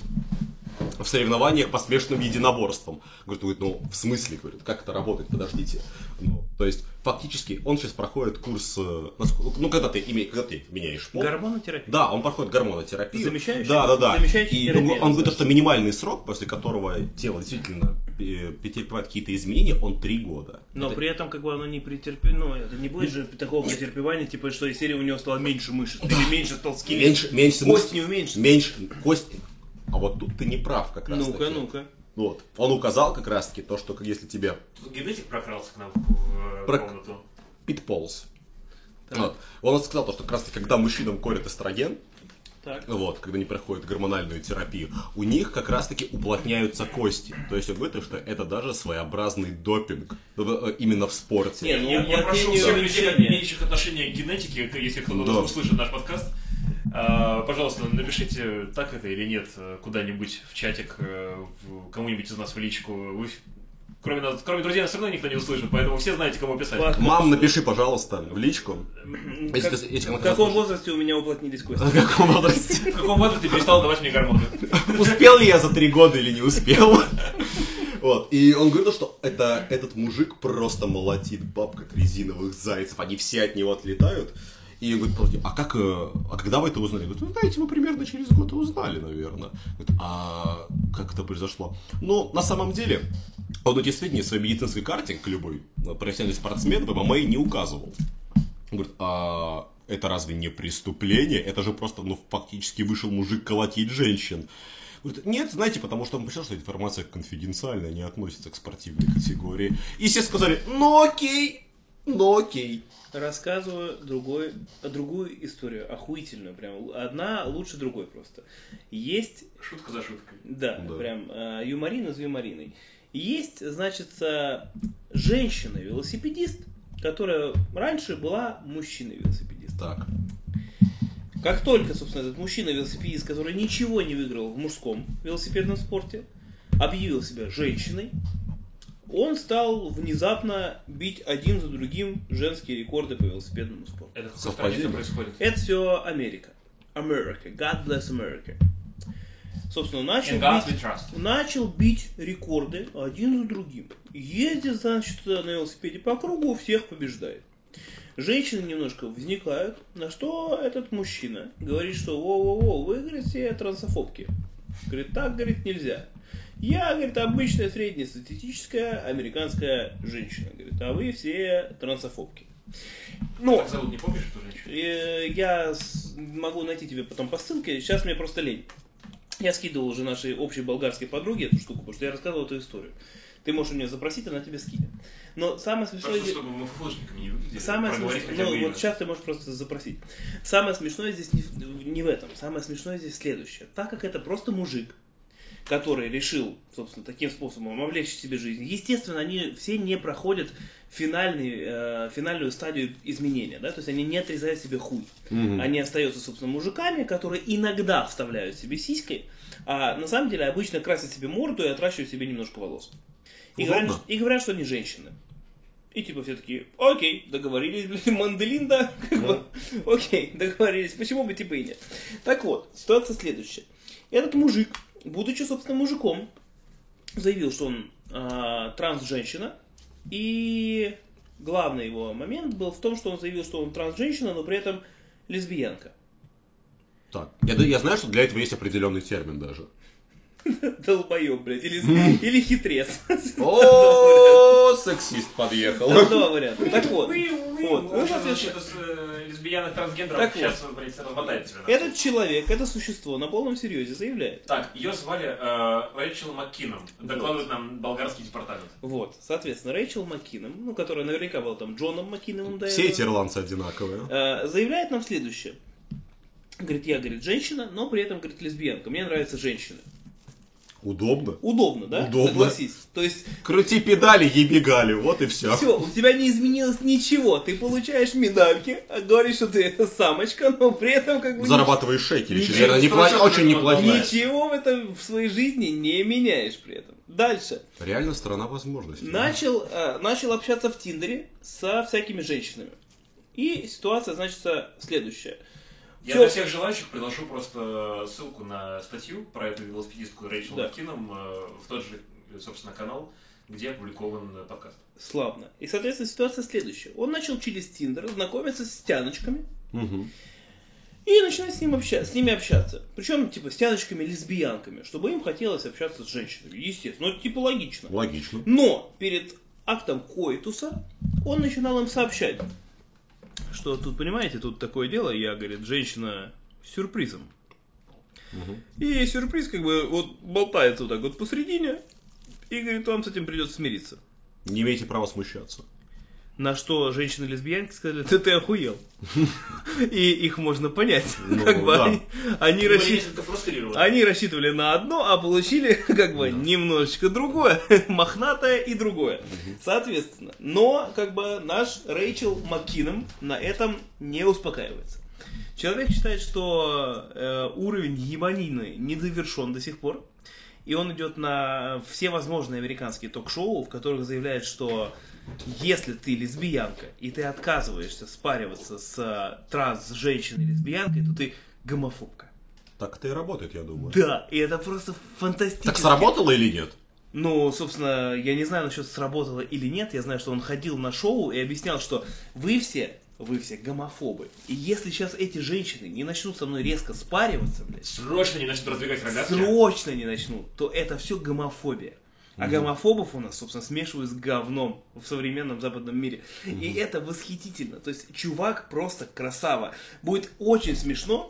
в соревнованиях по смешанным единоборствам. Говорит, говорит, ну, в смысле, говорит, как это работает, подождите. Ну, то есть, фактически, он сейчас проходит курс, э, ну, когда ты, име- когда ты меняешь пол, Гормонотерапия. да, он проходит гормонотерапию. Замещающая- Да, да, да. замещающая И терапия он, он говорит, что минимальный срок, после которого тело действительно претерпевает какие-то изменения, он три года. Но Это- при этом как бы оно не претерпит, ну, это не будет же такого претерпевания, типа, что из серии у него стало меньше мышц, или меньше стал скелет. меньше, меньше Кость мышц- не уменьшится. Меньше кость. А вот тут ты не прав как раз. Ну-ка, таки. ну-ка. Вот. Он указал как раз таки то, что если тебе Генетик прокрался к нам в э, Про- комнату. питполз. Вот. Он сказал, то, что как раз таки, когда мужчинам колят эстроген, Так. вот, когда они проходят гормональную терапию, у них как раз-таки уплотняются кости. То есть он говорит, что это даже своеобразный допинг. Ну, э, Именно в спорте. Не, ну, Я, я прошу всех людей, имеющих отношение к генетике, если кто-то Да. услышит наш подкаст, а, пожалуйста, напишите, так это или нет, э, куда-нибудь в чатик, э, в- кому-нибудь из нас в личку. Вы, кроме, нас, кроме друзей, нас все равно никто не услышит, поэтому все знаете, кому писать. Ладно. Мам, напиши, пожалуйста, в личку. Если Как- если в каком возрасте у меня уплотнились кости? В каком возрасте? В каком возрасте перестал давать мне гормоны? Успел ли я за три года или не успел? Вот. И он говорит, что это, этот мужик просто молотит баб, как резиновых зайцев. Они все от него отлетают. И он говорит, «Подожди, а как, э, а когда вы это узнали? Говорит, ну, знаете, мы примерно через год и узнали, наверное. Говорит, а как это произошло? Ну, на самом деле, он эти сведения в своей медицинской карте, как любой э, профессиональный спортсмен, в ММА не указывал. Он говорит, а это разве не преступление? Это же просто, ну, фактически вышел мужик колотить женщин. Говорит, нет, знаете, потому что он посчитал, что информация конфиденциальная, не относится к спортивной категории. И все сказали, ну окей, ну окей. Рассказываю другой, другую историю, охуительную прям. Одна лучше другой просто. Есть Шутка за шуткой. Да, Да. прям э, юморин из юмориной. Есть, значит, женщина-велосипедист, которая раньше была мужчиной-велосипедист. Так, Как только, собственно, этот мужчина-велосипедист, который ничего не выиграл в мужском велосипедном спорте, объявил себя женщиной, он стал внезапно бить один за другим женские рекорды по велосипедному спорту. Это в стране это происходит? Это все Америка. America. God bless America. Собственно, начал бить, начал бить рекорды один за другим. Ездит, значит, на велосипеде по кругу, всех побеждает. Женщины немножко возникают, на что этот мужчина говорит, что во-во-во, вы, говорит, все трансофобки. Говорит, так, говорит, нельзя. Я, говорит, обычная среднестатистическая американская женщина, говорит, а вы все трансофобки. Но Как зовут, не помнишь, эту женщину? Э, Я могу найти тебе потом по ссылке. Сейчас мне просто лень. Я скидывал уже нашей общей болгарской подруге эту штуку, потому что я рассказывал эту историю. Ты можешь у нее запросить, она тебе скинет. Но самое смешное... Просто чтобы мы фуфлышниками не выглядели. Самое смешное, ну вот сейчас ты можешь просто запросить. Самое смешное здесь не, не в этом. Самое смешное здесь следующее. Так как это просто мужик, который решил, собственно, таким способом облегчить себе жизнь. Естественно, они все не проходят финальный, э, финальную стадию изменения, да, то есть они не отрезают себе хуй. Они остаются, собственно, мужиками, которые иногда вставляют себе сиськи, а на самом деле обычно красят себе морду и отращивают себе немножко волос. И Удобно. говорят, и говорят, что они женщины. И типа все такие, окей, договорились, блин, как бы, окей, договорились, почему бы типа и нет. Так вот, ситуация следующая. Этот мужик, будучи, собственно, мужиком, заявил, что он а, транс-женщина, и главный его момент был в том, что он заявил, что он транс-женщина, но при этом лесбиянка. Так, я, я знаю, что для этого есть определенный термин даже. Долбоеб, блядь, или, или хитрец. О, сексист подъехал. Два варианта. Так вот, вот, ну, соответственно, э, лесбиянок трансгендеров Так сейчас, блядь, размотает тебя. этот человек, это существо на полном серьезе заявляет. Так, ее звали э, Рэйчел МакКинном. Докладывает нам болгарский департамент. Вот, соответственно, Рэйчел Маккином, ну, которая наверняка была там Джоном Маккиновым до Все этого, эти ирландцы одинаковые. э, заявляет нам следующее. Говорит, я, говорит, женщина, но при этом, говорит, лесбиянка. Мне нравятся женщины. Удобно. Удобно, да? Удобно. Согласись. То есть, Крути педали, ебегали, вот и все. все, у тебя не изменилось ничего. Ты получаешь медальки, а говоришь, что ты самочка, но при этом как бы... Зарабатываешь шекели, Ничего страшного очень не неплохие. Ничего в этом в своей жизни не меняешь при этом. Дальше. Реально страна возможностей. Начал, э, начал общаться в Тиндере со всякими женщинами. И ситуация, значит, следующая. Я Всё. для всех желающих приложу просто ссылку на статью про эту велосипедистку Рэйчел Да. МакКинном э, в тот же, собственно, канал, где опубликован э, подкаст. Славно. И, соответственно, ситуация следующая. Он начал через Тиндер знакомиться с тяночками Мгм. и начинать с, ним обща- с ними общаться. Причем, типа, с тяночками-лесбиянками, чтобы им хотелось общаться с женщинами. Естественно. Ну, типа, логично. Логично. Но перед актом коитуса он начинал им сообщать, что тут, понимаете, тут такое дело, я, говорит, женщина с сюрпризом. И сюрприз как бы вот болтается вот так вот посередине, и, говорит, вам с этим придется смириться. Не имеете права смущаться. На что женщины-лесбиянки сказали, да ты охуел. И их можно понять. Ну, Как бы да. они- рассчитывали... Они на одно, а получили как бы немножечко другое, мохнатое и другое. Соответственно, но как бы наш Рэйчел Маккином на этом не успокаивается. Человек считает, что э, уровень ебанины не довершен до сих пор. И он идет на все возможные американские ток-шоу, в которых заявляет, что если ты лесбиянка, и ты отказываешься спариваться с э, транс-женщиной-лесбиянкой, то ты гомофобка. Так это и работает, я думаю. Да, и это просто фантастически. Так сработало или нет? Ну, собственно, я не знаю насчет сработало или нет. Я знаю, что он ходил на шоу и объяснял, что вы все, вы все гомофобы. И если сейчас эти женщины не начнут со мной резко спариваться, блядь, Срочно не начнут раздвигать рогатки. срочно не начнут, то это все гомофобия. А гомофобов у нас, собственно, смешивают с говном в современном западном мире. И это восхитительно. То есть чувак просто красава. Будет очень смешно,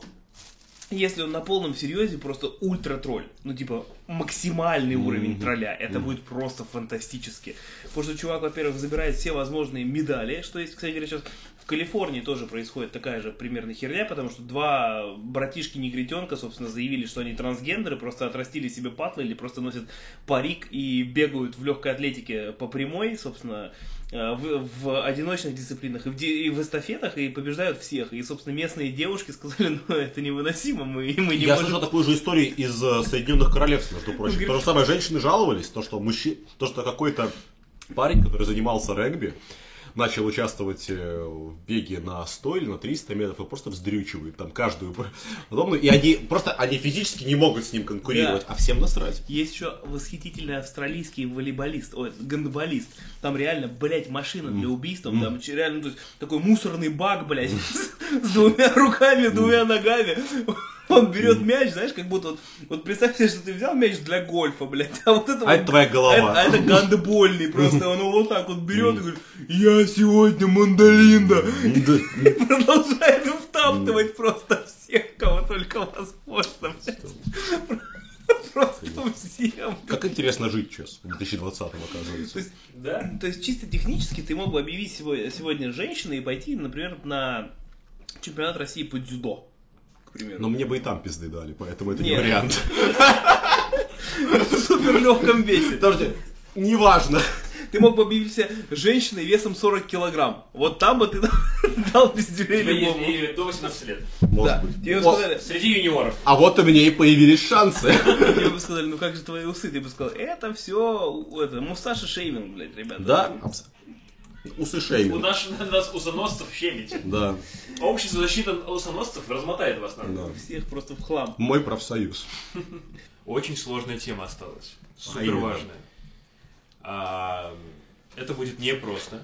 если он на полном серьезе просто ультра-тролль. Ну, типа, максимальный уровень тролля. Это будет просто фантастически. Потому что чувак, во-первых, забирает все возможные медали, что есть, кстати говоря, сейчас в Калифорнии тоже происходит такая же примерно херня, потому что два братишки-негритенка, собственно, заявили, что они трансгендеры, просто отрастили себе патлы или просто носят парик и бегают в легкой атлетике по прямой, собственно, э, в, в одиночных дисциплинах и в, и в эстафетах, и побеждают всех. И, собственно, местные девушки сказали, ну, это невыносимо, мы, мы не Я можем... слышал такую же историю из э, Соединенных Королевств, между прочим. говорит, То же самое, женщины жаловались, то, что мужчи... то, что какой-то парень, который занимался регби, начал участвовать э, в беге на 100 или на 300 метров и просто вздрючивает там каждую подобную. И они просто, они физически не могут с ним конкурировать, Да. а всем насрать. Есть еще восхитительный австралийский волейболист, ой, гандболист. Там реально, блядь, машина для убийства. Там ч- реально, то есть, такой мусорный бак, блядь, с двумя руками, двумя ногами. Он берет мяч, знаешь, как будто вот, вот представь себе, что ты взял мяч для гольфа, блядь, а вот это А вот- это твоя голова. А это, а это гандбольный, просто он его вот так вот берет и говорит, я сегодня мандалинда. И продолжает втаптывать просто всех, кого только возможно. блядь. Просто всем. Как интересно жить сейчас, в 2020 То оказывается. есть, Да? то есть чисто технически ты мог бы объявить сегодня, женщиной и пойти, например, на чемпионат России по дзюдо, примеру. Но мне бы и там пизды дали, поэтому это не Нет. вариант. в супер легком весе. Подожди, неважно. ты мог бы объявить себя женщиной весом 40 килограмм. Вот там бы ты дал пиздюлей любому. и до 18 лет. Может Да, быть. тебе О, сказали, Среди юниоров. А вот у меня и появились шансы. тебе бы сказали, ну как же твои усы? Ты бы сказал, это все, это, мусташи шейминг, блядь, ребята. Да? Абс- Усы У нас, нас усоносцев щемите. Да. Общество защиты усоносцев размотает вас на да. Всех просто в хлам. Мой профсоюз. Очень сложная тема осталась. Супер именно? важная. А, это будет непросто,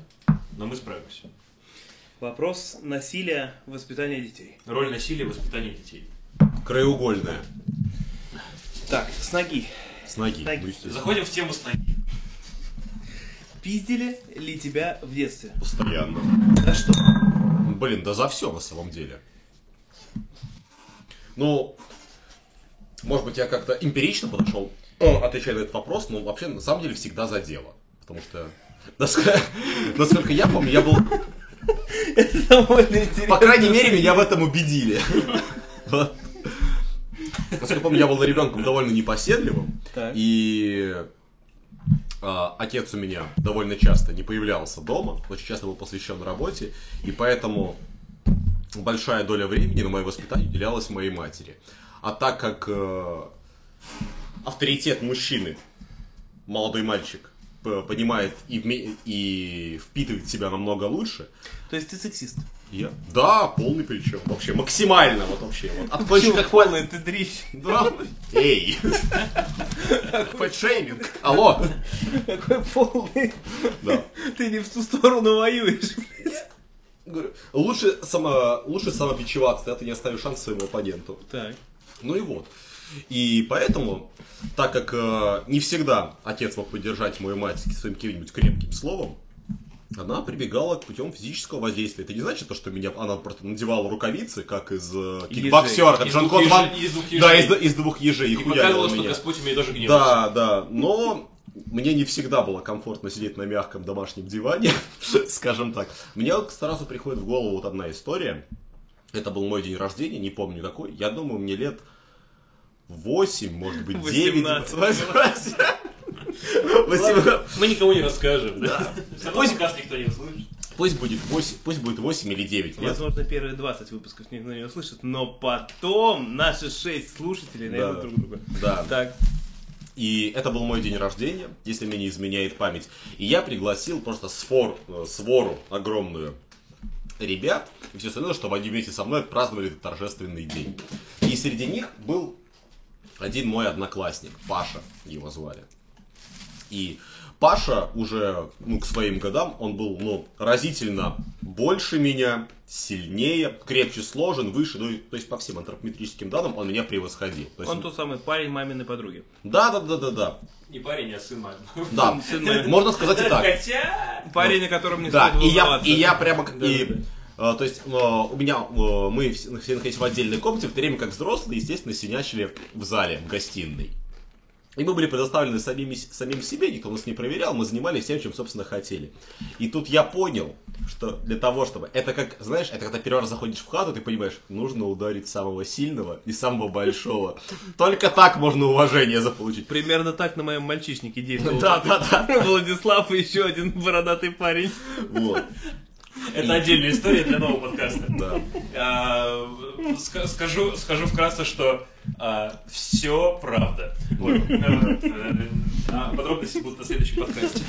но мы справимся. Вопрос насилия в воспитании детей. Роль насилия в воспитании детей. Краеугольная. Так, с ноги. С ноги. Ноги. Ну. Заходим в тему с ноги. Пиздили ли тебя в детстве? Постоянно. За что? Блин, да за все на самом деле. Ну, может быть, я как-то эмпирично подошел, э, отвечая на этот вопрос, но вообще, на самом деле, всегда за дело. Потому что, насколько, насколько я помню, я был, Это довольно интересно. по крайней мере, меня в этом убедили. Насколько помню, я был ребенком довольно непоседливым, и а, отец у меня довольно часто не появлялся дома, очень часто был посвящен работе, и поэтому большая доля времени на мое воспитание уделялась моей матери. А так как э, авторитет мужчины, молодой мальчик, понимает и, и впитывает себя намного лучше, То есть ты сексист? Я, да, полный причем, вообще максимально, вот вообще, вот, от Почему кончика к полный ты дрищ? да, эй, фэтшейминг, алло, Какой полный? да. Ты не в ту сторону воюешь. Говорю, лучше, само, лучше самобичеваться, тогда ты не оставишь шанс своему оппоненту. Так. Ну и вот. И поэтому, так как э, не всегда отец мог поддержать мою мать своим каким-нибудь крепким словом, она прибегала к путем физического воздействия. Это не значит, то, что меня она просто надевала рукавицы, как из э, кикбоксера, как Из двух Клод Ван. из двух Да, ежей. из, д- из двух ежей и И хуярила показывало, что меня. Господь умеет даже гневаться. Да, да, но мне не всегда было комфортно сидеть на мягком домашнем диване, скажем так. Мне сразу приходит в голову вот одна история. Это был мой день рождения, не помню какой. Я думаю, мне лет 8, может быть, 9. 18. 18. Мы никому не расскажем. Да. Пусть- подкаст никто не услышит. Пусть будет 8, пусть будет 8 или 9 лет. Возможно, первые 20 выпусков никто не услышит, но потом наши 6 слушателей найдут Да. друг друга. Да. Так, И это был мой день рождения, если мне не изменяет память. И я пригласил просто сфор, э, свору огромную ребят и все остальное, чтобы они вместе со мной отпраздновали этот торжественный день. И среди них был один мой одноклассник, Паша его звали. И Паша уже ну, к своим годам, он был ну, разительно больше меня, сильнее, крепче сложен, выше, ну, то есть по всем антропометрическим данным он меня превосходил. То есть, он тот самый парень маминой подруги. да, да, да, да, да. Не парень, а сын мамы. Да, Сын моей- можно сказать и так. Хотя... Парень, о котором не Да, стоит и я, волноваться. и я прямо как... и, Да-да-да. э, то есть, э, у меня, э, мы все все находились в отдельной комнате, в то время как взрослые, естественно, синячили в зале, в гостиной. И мы были предоставлены самим, самим себе, никто нас не проверял, мы занимались тем, чем, собственно, хотели. И тут я понял, что для того, чтобы... Это как, знаешь, это когда первый раз заходишь в хату, ты понимаешь, нужно ударить самого сильного и самого большого. Только так можно уважение заполучить. Примерно так на моем мальчишнике действовал. Да, да, да. Владислав и еще один бородатый парень. Вот, Это отдельная история для нового подкаста. да. А, ска- Скажу, скажу вкратце, что все правда. Вот. Э, э, а Подробности будут на следующем подкасте.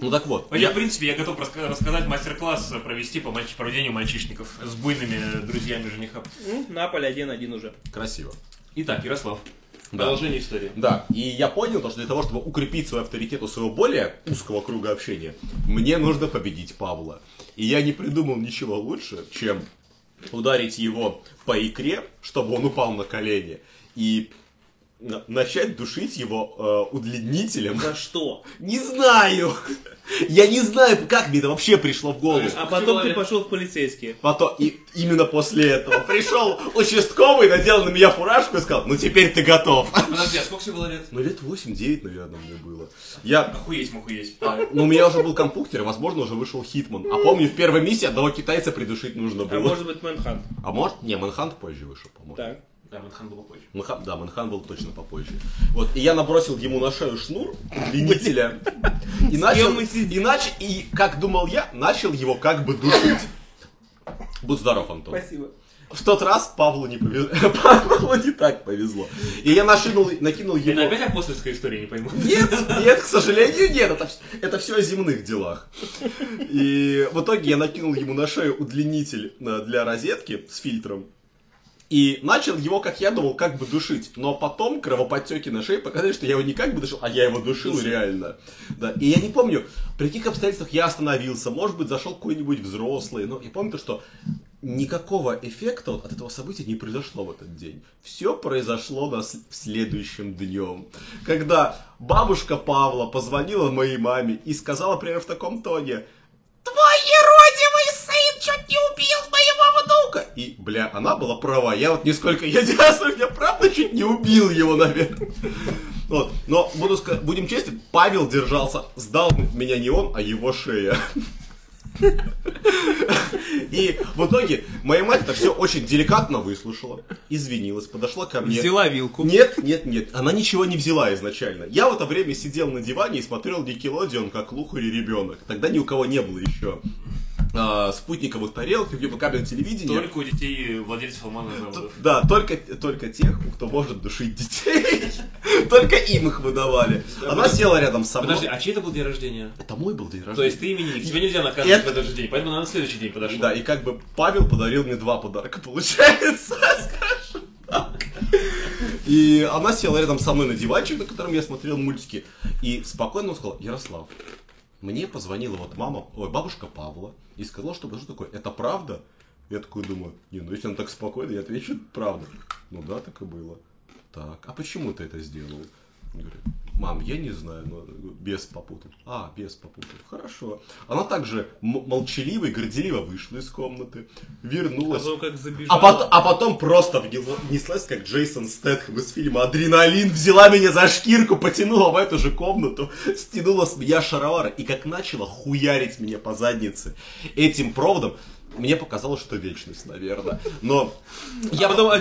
Ну так вот. Я, в принципе, я готов раска- рассказать мастер-класс провести по мальчи- проведению мальчишников с буйными друзьями жениха. Ну, Наполе 1-1 уже. Красиво. Итак, Ярослав, Да. продолжение истории. Да, и я понял, то, что для того, чтобы укрепить свой авторитет у своего более узкого круга общения, мне нужно победить Павла. И я не придумал ничего лучше, чем ударить его по икре, чтобы он упал на колени, и начать душить его э, удлинителем. За что? Не знаю! Я не знаю, как мне это вообще пришло в голову. А потом ты пошел в полицейские. Потом, и именно после этого пришел участковый, надел на меня фуражку и сказал, ну теперь ты готов. Подожди, а сколько тебе было лет? Ну, лет 8-9, наверное, мне было. Я... Охуеть, махуеть. Ну, у меня уже был компьютер, возможно, уже вышел Хитман. А помню, в первой миссии одного китайца придушить нужно А было. может быть Мэнхант. А может? Не, Манхант позже вышел, по-моему. Так. Да, Манхан был позже. Манхан- да, Манхан был точно попозже. Вот, и я набросил ему на шею шнур удлинителя. И начал, сидим? и как думал я, начал его как бы душить. Будь здоров, Антон. Спасибо. В тот раз Павлу не повезло. Павлу не так повезло. И я нашинул, накинул Это ему... опять апостольская история, не пойму. Нет, нет, к сожалению, нет. Это, это все о земных делах. И в итоге я накинул ему на шею удлинитель э, для розетки с фильтром. И начал его, как я думал, как бы душить. Но потом кровоподтеки на шее показали, что я его не как бы душил, а я его душил реально. Да. И я не помню, при каких обстоятельствах я остановился. Может быть, зашел какой-нибудь взрослый. Но я помню то, что никакого эффекта вот от этого события не произошло в этот день. Все произошло на с- следующем днем. Когда бабушка Павла позвонила моей маме и сказала примерно в таком тоне Твой еродивый сын чуть не убил моего внука. И, бля, она была права. Я вот нисколько, я, я правда чуть не убил его, наверное. Вот. Но буду, будем честны, Павел держался, сдал меня не он, а его шея. И в итоге моя мать это все очень деликатно выслушала, извинилась, подошла ко мне. Взяла вилку. Нет, нет, нет, она ничего не взяла изначально. Я в это время сидел на диване и смотрел Никелодион как лухарь ребенок. Тогда ни у кого не было еще а, спутниковых тарелок, либо кабельного телевидения. Только у детей владельцев алмазных заводов. Да, только, только тех, кто может душить детей. Только им их выдавали. Она села рядом со мной. Подожди, а чей это был день рождения? Это мой был день То рождения. есть ты именинник, тебя нельзя наказывать в этот же день, поэтому она на следующий день подошла. Да, и как бы Павел подарил мне два подарка, получается, скажем так. И она села рядом со мной на диванчик, на котором я смотрел мультики, и спокойно сказала, Ярослав, мне позвонила вот мама, ой, бабушка Павла, и сказала, что что такое, это правда? Я такой думаю, не, ну если она так спокойно, я отвечу, правда. Ну да, так и было. Так, а почему ты это сделал? Он говорит, мам, я не знаю, но бес попутал. А, бес попутал. Хорошо. Она также молчаливо и горделиво вышла из комнаты, вернулась. Потом как забежала. А, пот- а потом просто внесла- внеслась, как Джейсон Стэтхэм из фильма «Адреналин», взяла меня за шкирку, потянула в эту же комнату, стянула с меня шаровары и как начала хуярить меня по заднице этим проводом, мне показалось, что вечность, наверное. Но Я потом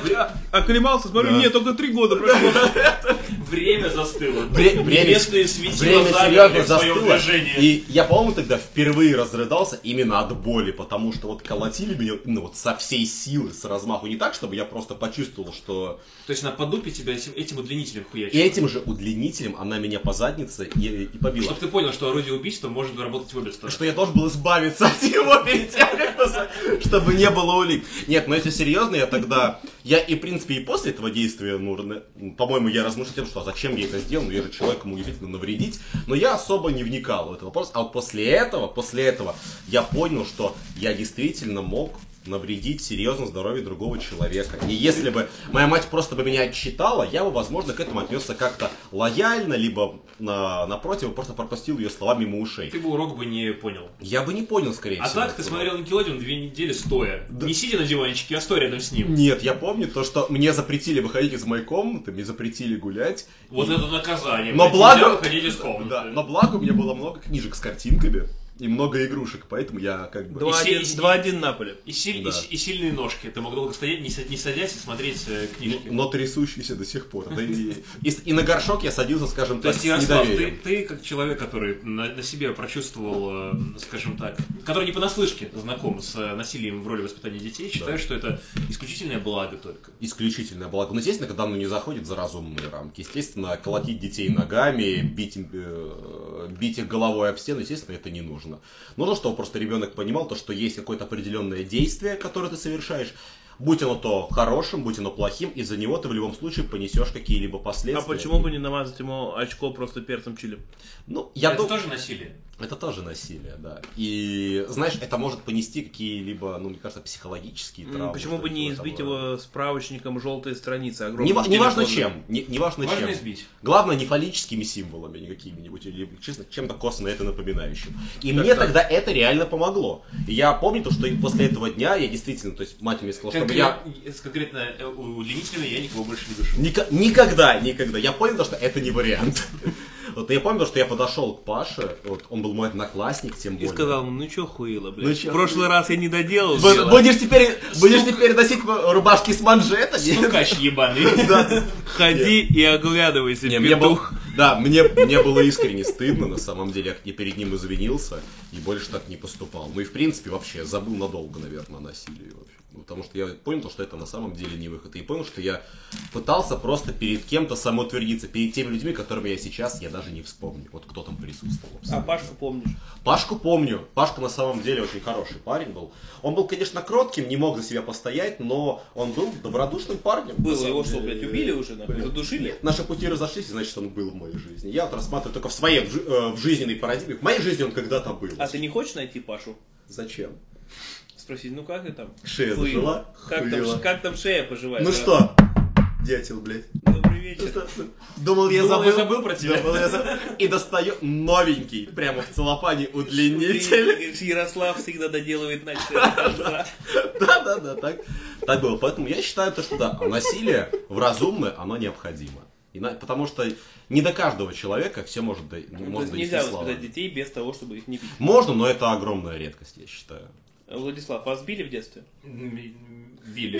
оклемался, смотрю, Да. нет, только три года прошло. Время застыло. Вре- время, Местные светила время замерли в своем застыло. движении. И я, по-моему, тогда впервые разрыдался именно от боли, потому что вот колотили меня именно вот со всей силы, с размаху. Не так, чтобы я просто почувствовал, что... То есть на подупе тебя этим, этим удлинителем И хуячит. этим же удлинителем она меня по заднице и, и побила. Чтобы ты понял, что орудие убийства может работать в обе стороны. Что я должен был избавиться от него перед тем, как поз- чтобы не было улик. Нет, но если серьезно, я тогда... Я и, в принципе, и после этого действия, ну, по-моему, я размышлял тем, что а зачем я это сделал, ну, я же человек, ему действительно навредить. Но я особо не вникал в этот вопрос. А вот после этого, после этого, я понял, что я действительно мог навредить серьезно здоровью другого человека. И если бы моя мать просто бы меня отчитала, я бы, возможно, к этому отнесся как-то лояльно, либо на, напротив, просто пропустил ее слова мимо ушей. Ты бы урок бы не понял. Я бы не понял, скорее А всего. так ты этого. смотрел Никелодион две недели стоя. Да. Не сидя на диванчике, а стоя рядом с ним. Нет, я помню то, что мне запретили выходить из моей комнаты, мне запретили гулять. Вот И- это наказание. Но благо- выходить из комнаты. Да, но благо у меня было много книжек с картинками и много игрушек, поэтому я как бы... се- 2-1 и- 2-1 Наполе. И, силь- Да. и сильные ножки. Ты мог долго стоять, не, са- не садясь и смотреть э, книжки. Но трясущийся до сих пор. Да и, и, и на горшок я садился, скажем То так, есть, с Ярослав, ты, недоверием. ты как человек, который на, на себе прочувствовал, э, скажем так, который не понаслышке знаком с э, насилием в роли воспитания детей, считаешь, что это исключительное благо только. Исключительное благо. Но, естественно, когда оно не заходит за разумные рамки. Естественно, колотить детей ногами, бить, э, бить их головой об стену, естественно, это не нужно. Нужно, чтобы просто ребенок понимал то, что есть какое-то определенное действие, которое ты совершаешь. Будь оно то хорошим, будь оно плохим, из-за него ты в любом случае понесешь какие-либо А последствия. почему бы не намазать ему очко просто перцем чили? Ну, я это дум- тоже насилие. Это тоже насилие, да. И, знаешь, это может понести какие-либо, ну, мне кажется, психологические травмы. Почему бы не этом избить его справочником желтые страницы огромным Не, не важно чем, не, не важно Важно чем. избить. Главное, не фаллическими символами не какими-нибудь, или честно, чем-то косвенно это напоминающим. И Так, мне так. тогда это реально помогло. И я помню то, что после этого дня я действительно, то есть мать мне сказала, чтобы я... Конкрет- Конкретно э, удлинителями я никого больше не душу. Ника- никогда, никогда. Я понял, то, что это не вариант. Вот я помню, что я подошел к Паше, вот он был мой одноклассник, тем И более. сказал, ну чё хуило, блядь. Ну чё В прошлый раз я не доделал. Дело. Будешь теперь, будешь теперь носить рубашки с манжетами? Стукач ебаный. Ходи и оглядывайся, петух. да, мне, мне было искренне стыдно, на самом деле, я перед ним извинился и больше так не поступал. Ну и в принципе вообще забыл надолго, наверное, о насилии вообще. Потому что я понял, что это на самом деле не выход. И понял, что я пытался просто перед кем-то самоутвердиться, перед теми людьми, которыми я сейчас, я даже не вспомню. Вот кто там присутствовал. А абсолютно. Пашку помнишь? Пашку помню. Пашка на самом деле очень хороший парень был. Он был, конечно, кротким, не мог за себя постоять, но он был добродушным парнем. Было его что, блядь, убили уже, нахуй? Задушили? Наши пути разошлись, значит, он был в моей жизни. Я вот рассматриваю только в своей в э, в жизненной парадигме. В моей жизни он когда-то был. А ты не хочешь найти Пашу? Зачем? Спросить, ну как ты там? Шея Хуила. зажила? Как Хуила. там, как там шея поживает? Ну Да. что, дятел, блядь. Добрый вечер. Думал, я Думал, забыл. я забыл про тебя. Думал, я забыл. И достаю новенький, прямо в целлофане удлинитель. говоришь, Ярослав всегда доделывает начатое до конца. Да, да, да, так, так было. Поэтому я считаю, то, что да, насилие в разумное, оно необходимо. И на- потому что не до каждого человека все может, Ну, может есть донести нельзя словами. воспитать детей без того, чтобы их не бить. Можно, но это огромная редкость, я считаю. Владислав, вас били в детстве? Били.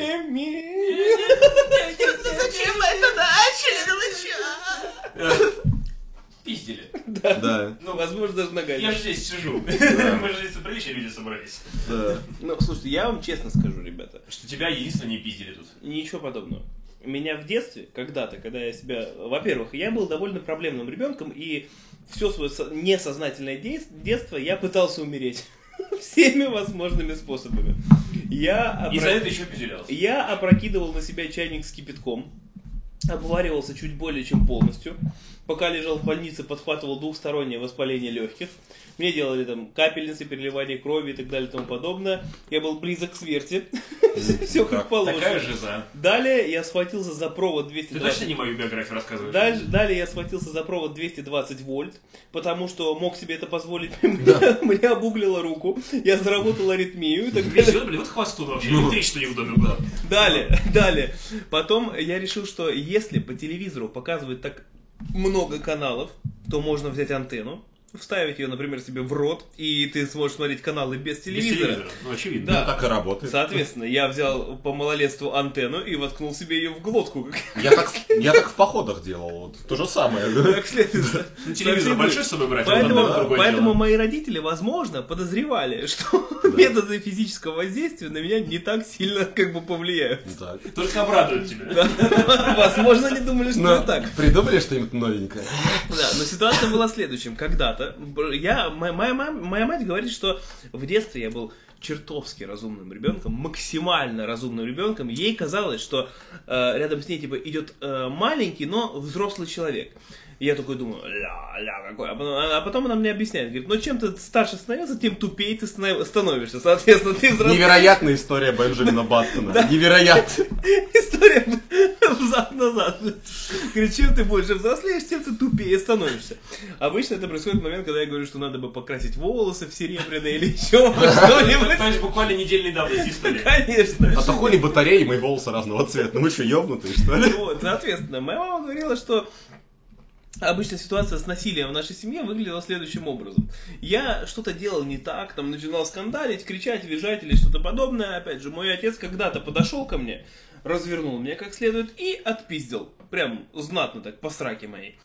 Пиздили. Да, Ну, возможно, даже ногами. Я же здесь сижу. Мы же здесь приличные люди собрались. да. Ну, слушайте, я вам честно скажу, ребята, Что тебя единственное не пиздили тут. ничего подобного. Меня в детстве, когда-то, когда я себя... Во-первых, я был довольно проблемным ребенком, и все свое со- несознательное детство я пытался умереть. Всеми возможными способами. Я, И опро- за это еще пизделялся. я опрокидывал на себя чайник с кипятком, обваривался чуть более чем полностью. Пока лежал в больнице, подхватывал двухстороннее воспаление легких. Мне делали там капельницы, переливание крови и так далее и тому подобное. Я был близок к смерти. Все как Такая положено. жиза. Далее я схватился за провод Ты точно 220 не мою биографию рассказываешь? Далее я схватился за провод 220 вольт, потому что мог себе это позволить. Мне, обуглило руку, я заработал аритмию. Блин, блин, вот хвостун вообще. Электричество не в доме было. Далее, далее. Потом я решил, что если по телевизору показывают так много каналов, то можно взять антенну, вставить ее, например, себе в рот, и ты сможешь смотреть каналы без Без телевизора. телевизора. Ну, очевидно. Да. Так и работает. Соответственно, я взял по малолетству антенну и воткнул себе ее в глотку. Я так, я так в походах делал, вот, то же самое. да. Как следует. Ну, телевизор большой с собой брать, а Поэтому, другое поэтому мои родители, возможно, подозревали, что методы физического воздействия на меня не так сильно как бы повлияют. Так. Только обрадуют тебя. Возможно, они думали, что Ну, это так. придумали что-нибудь новенькое? Да, но ситуация была следующим. Когда-то б- я, моя, моя, моя мать говорит, что в детстве я был чертовски разумным ребенком, максимально разумным ребенком. Ей казалось, что э, рядом с ней типа идет э, маленький, но взрослый человек. И я такой думаю, ля, ля, какой. А потом, а потом она мне объясняет, говорит, ну чем ты старше становился, тем тупее ты станов- становишься. Соответственно, ты взрослый. Невероятная история Бенджамина Баттона. Невероятно. История взад-назад. Говорит, чем ты больше взрослеешь, тем ты тупее становишься. Обычно это происходит в момент, когда я говорю, что надо бы покрасить волосы в серебряные или еще что-нибудь. То есть буквально недельной давности история. Конечно. А то хули батареи, мои волосы разного цвета. Ну вы что, ебнутые, что ли? Вот, соответственно, моя мама говорила, что Обычно ситуация с насилием в нашей семье выглядела следующим образом. Я что-то делал не так, там начинал скандалить, кричать, визжать или что-то подобное. Опять же, мой отец когда-то подошел ко мне, развернул меня как следует и отпиздил. Прям знатно так, по сраке моей.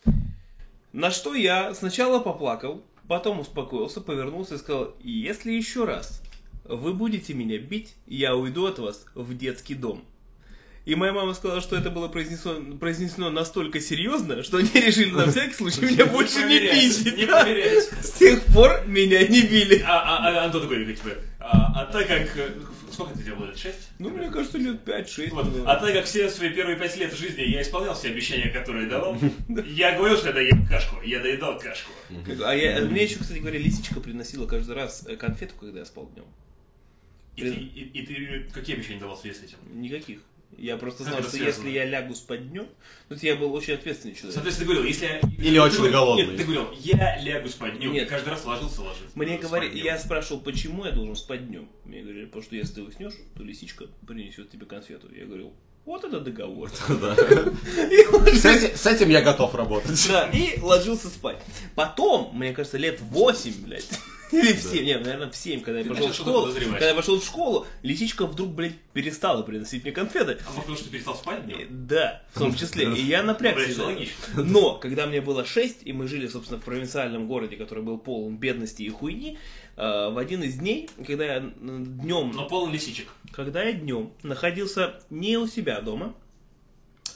На что я сначала поплакал, потом успокоился, повернулся и сказал, если еще раз вы будете меня бить, я уйду от вас в детский дом. И моя мама сказала, что это было произнесено, произнесено настолько серьезно, что они решили на всякий случай меня больше не проверять. С тех пор меня не били. А, а, а Антон такой, типа, а, а так как... э, Сколько тебе было? Шесть? Ну, мне кажется, лет 5-6. Вот. А так как все свои первые пять лет жизни я исполнял все обещания, которые давал, я говорил, что я доем кашку. Я доедал кашку. А я, мне еще, кстати говоря, лисичка приносила каждый раз э, конфету, когда я спал днем. И ты, и- и ты какие обещания давал в связи с этим? Никаких. Я просто знал, что связано? если я лягу спать днем, это я был очень ответственный человек. Соответственно, ты говорил, если я... Или ты очень говорил- голодный. Нет, ты говорил, я лягу спать днем. Нет. Каждый раз ложился, ложился. Мне говорили, я спрашивал, почему я должен спать днем. Мне говорили, потому что если ты уснешь, то лисичка принесет тебе конфету. Я говорил, Вот это договор. С этим- я готов работать. Да, и ложился спать. Потом, мне кажется, лет в 8, блядь, или в 7, нет, наверное, в 7, когда я пошел в школу, когда я пошел в школу, лисичка вдруг, блядь, перестала приносить мне конфеты. А может, потому что ты перестал спать днем? Э, Да, в том числе. И я напрягся. Но, когда мне было 6, и мы жили, собственно, в провинциальном городе, который был полон бедности и хуйни, э, в один из дней, когда я днем Но полон лисичек. когда я днем находился не у себя дома,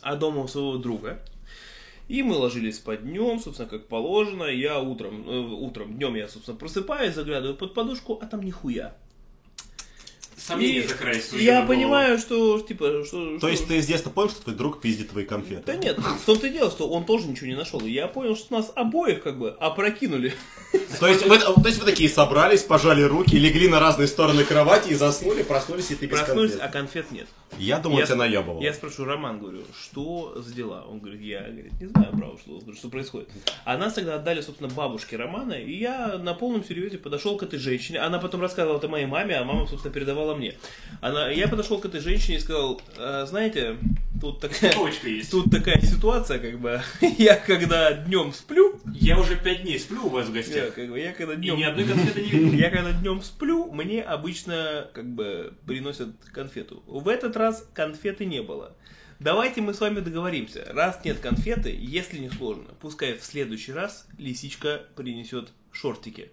а дома у своего друга. И мы ложились спать днем, собственно, как положено. Я утром, э, утром, днем я, собственно, просыпаюсь, заглядываю под подушку, а там нихуя. Сомнения И закрались. я понимаю, что, типа, что... То что- есть ты с детства понял, что твой друг пиздит твои конфеты? Да нет, в том-то и дело, что он тоже ничего не нашел. Я понял, что нас обоих, как бы, опрокинули. То есть, вы, то есть вы такие собрались, пожали руки, легли на разные стороны кровати и заснули, проснулись, и ты без Проснулись, конфет. а конфет нет. Я думал, Я тебя наебывал. Я спрашиваю, Роман, говорю, что за дела? Он говорит, я говорит, не знаю, право, что, что происходит. А нас тогда отдали, собственно, бабушке Романа, и я на полном серьезе подошел к этой женщине. Она потом рассказывала это моей маме, а мама, собственно, передавала мне. Она, я подошел к этой женщине и сказал, «А, знаете, тут такая, тут такая ситуация, как бы, я когда днем сплю, Я уже пять дней сплю у вас в я, гостях. как бы, я когда И днем ни одной конфеты не видел. я когда днем сплю, мне обычно как бы приносят конфету. В этот раз конфеты не было. Давайте мы с вами договоримся. Раз нет конфеты, если не сложно, пускай в следующий раз лисичка принесет шортики.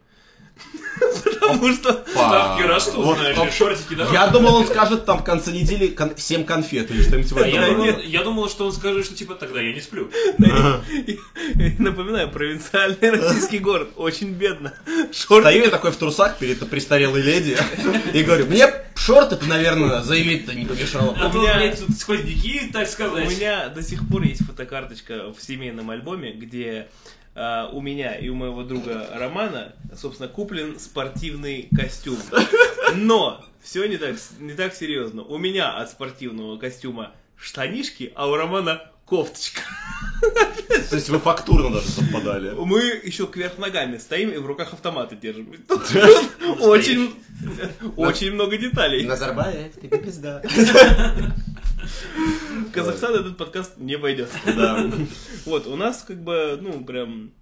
Потому что... Ставки растут, Вот, знаешь, шортики дороже. Я думал, он скажет там в конце недели кон- 7 конфет или что-нибудь в этом Я я думал, что он скажет, что типа тогда я не сплю. Напоминаю, провинциальный российский город. Очень бедно. Шорты Стою я такой в трусах перед престарелой леди и говорю, мне шорты-то, наверное, заявить-то не помешало. А У то, меня- тут сквозняки, так У сказать. меня до сих пор есть фотокарточка в семейном альбоме, где а, у меня и у моего друга Романа, собственно, куплен спортивный костюм. Но все не так, не так серьезно. У меня от спортивного костюма штанишки, а у Романа кофточка. То есть вы фактурно даже совпадали. Мы еще кверх ногами стоим и в руках автоматы держим. Тут Очень, очень много деталей. Назарбаев, ты пизда. В Казахстан этот подкаст не пойдет. Да. Вот, у нас как бы, ну, прям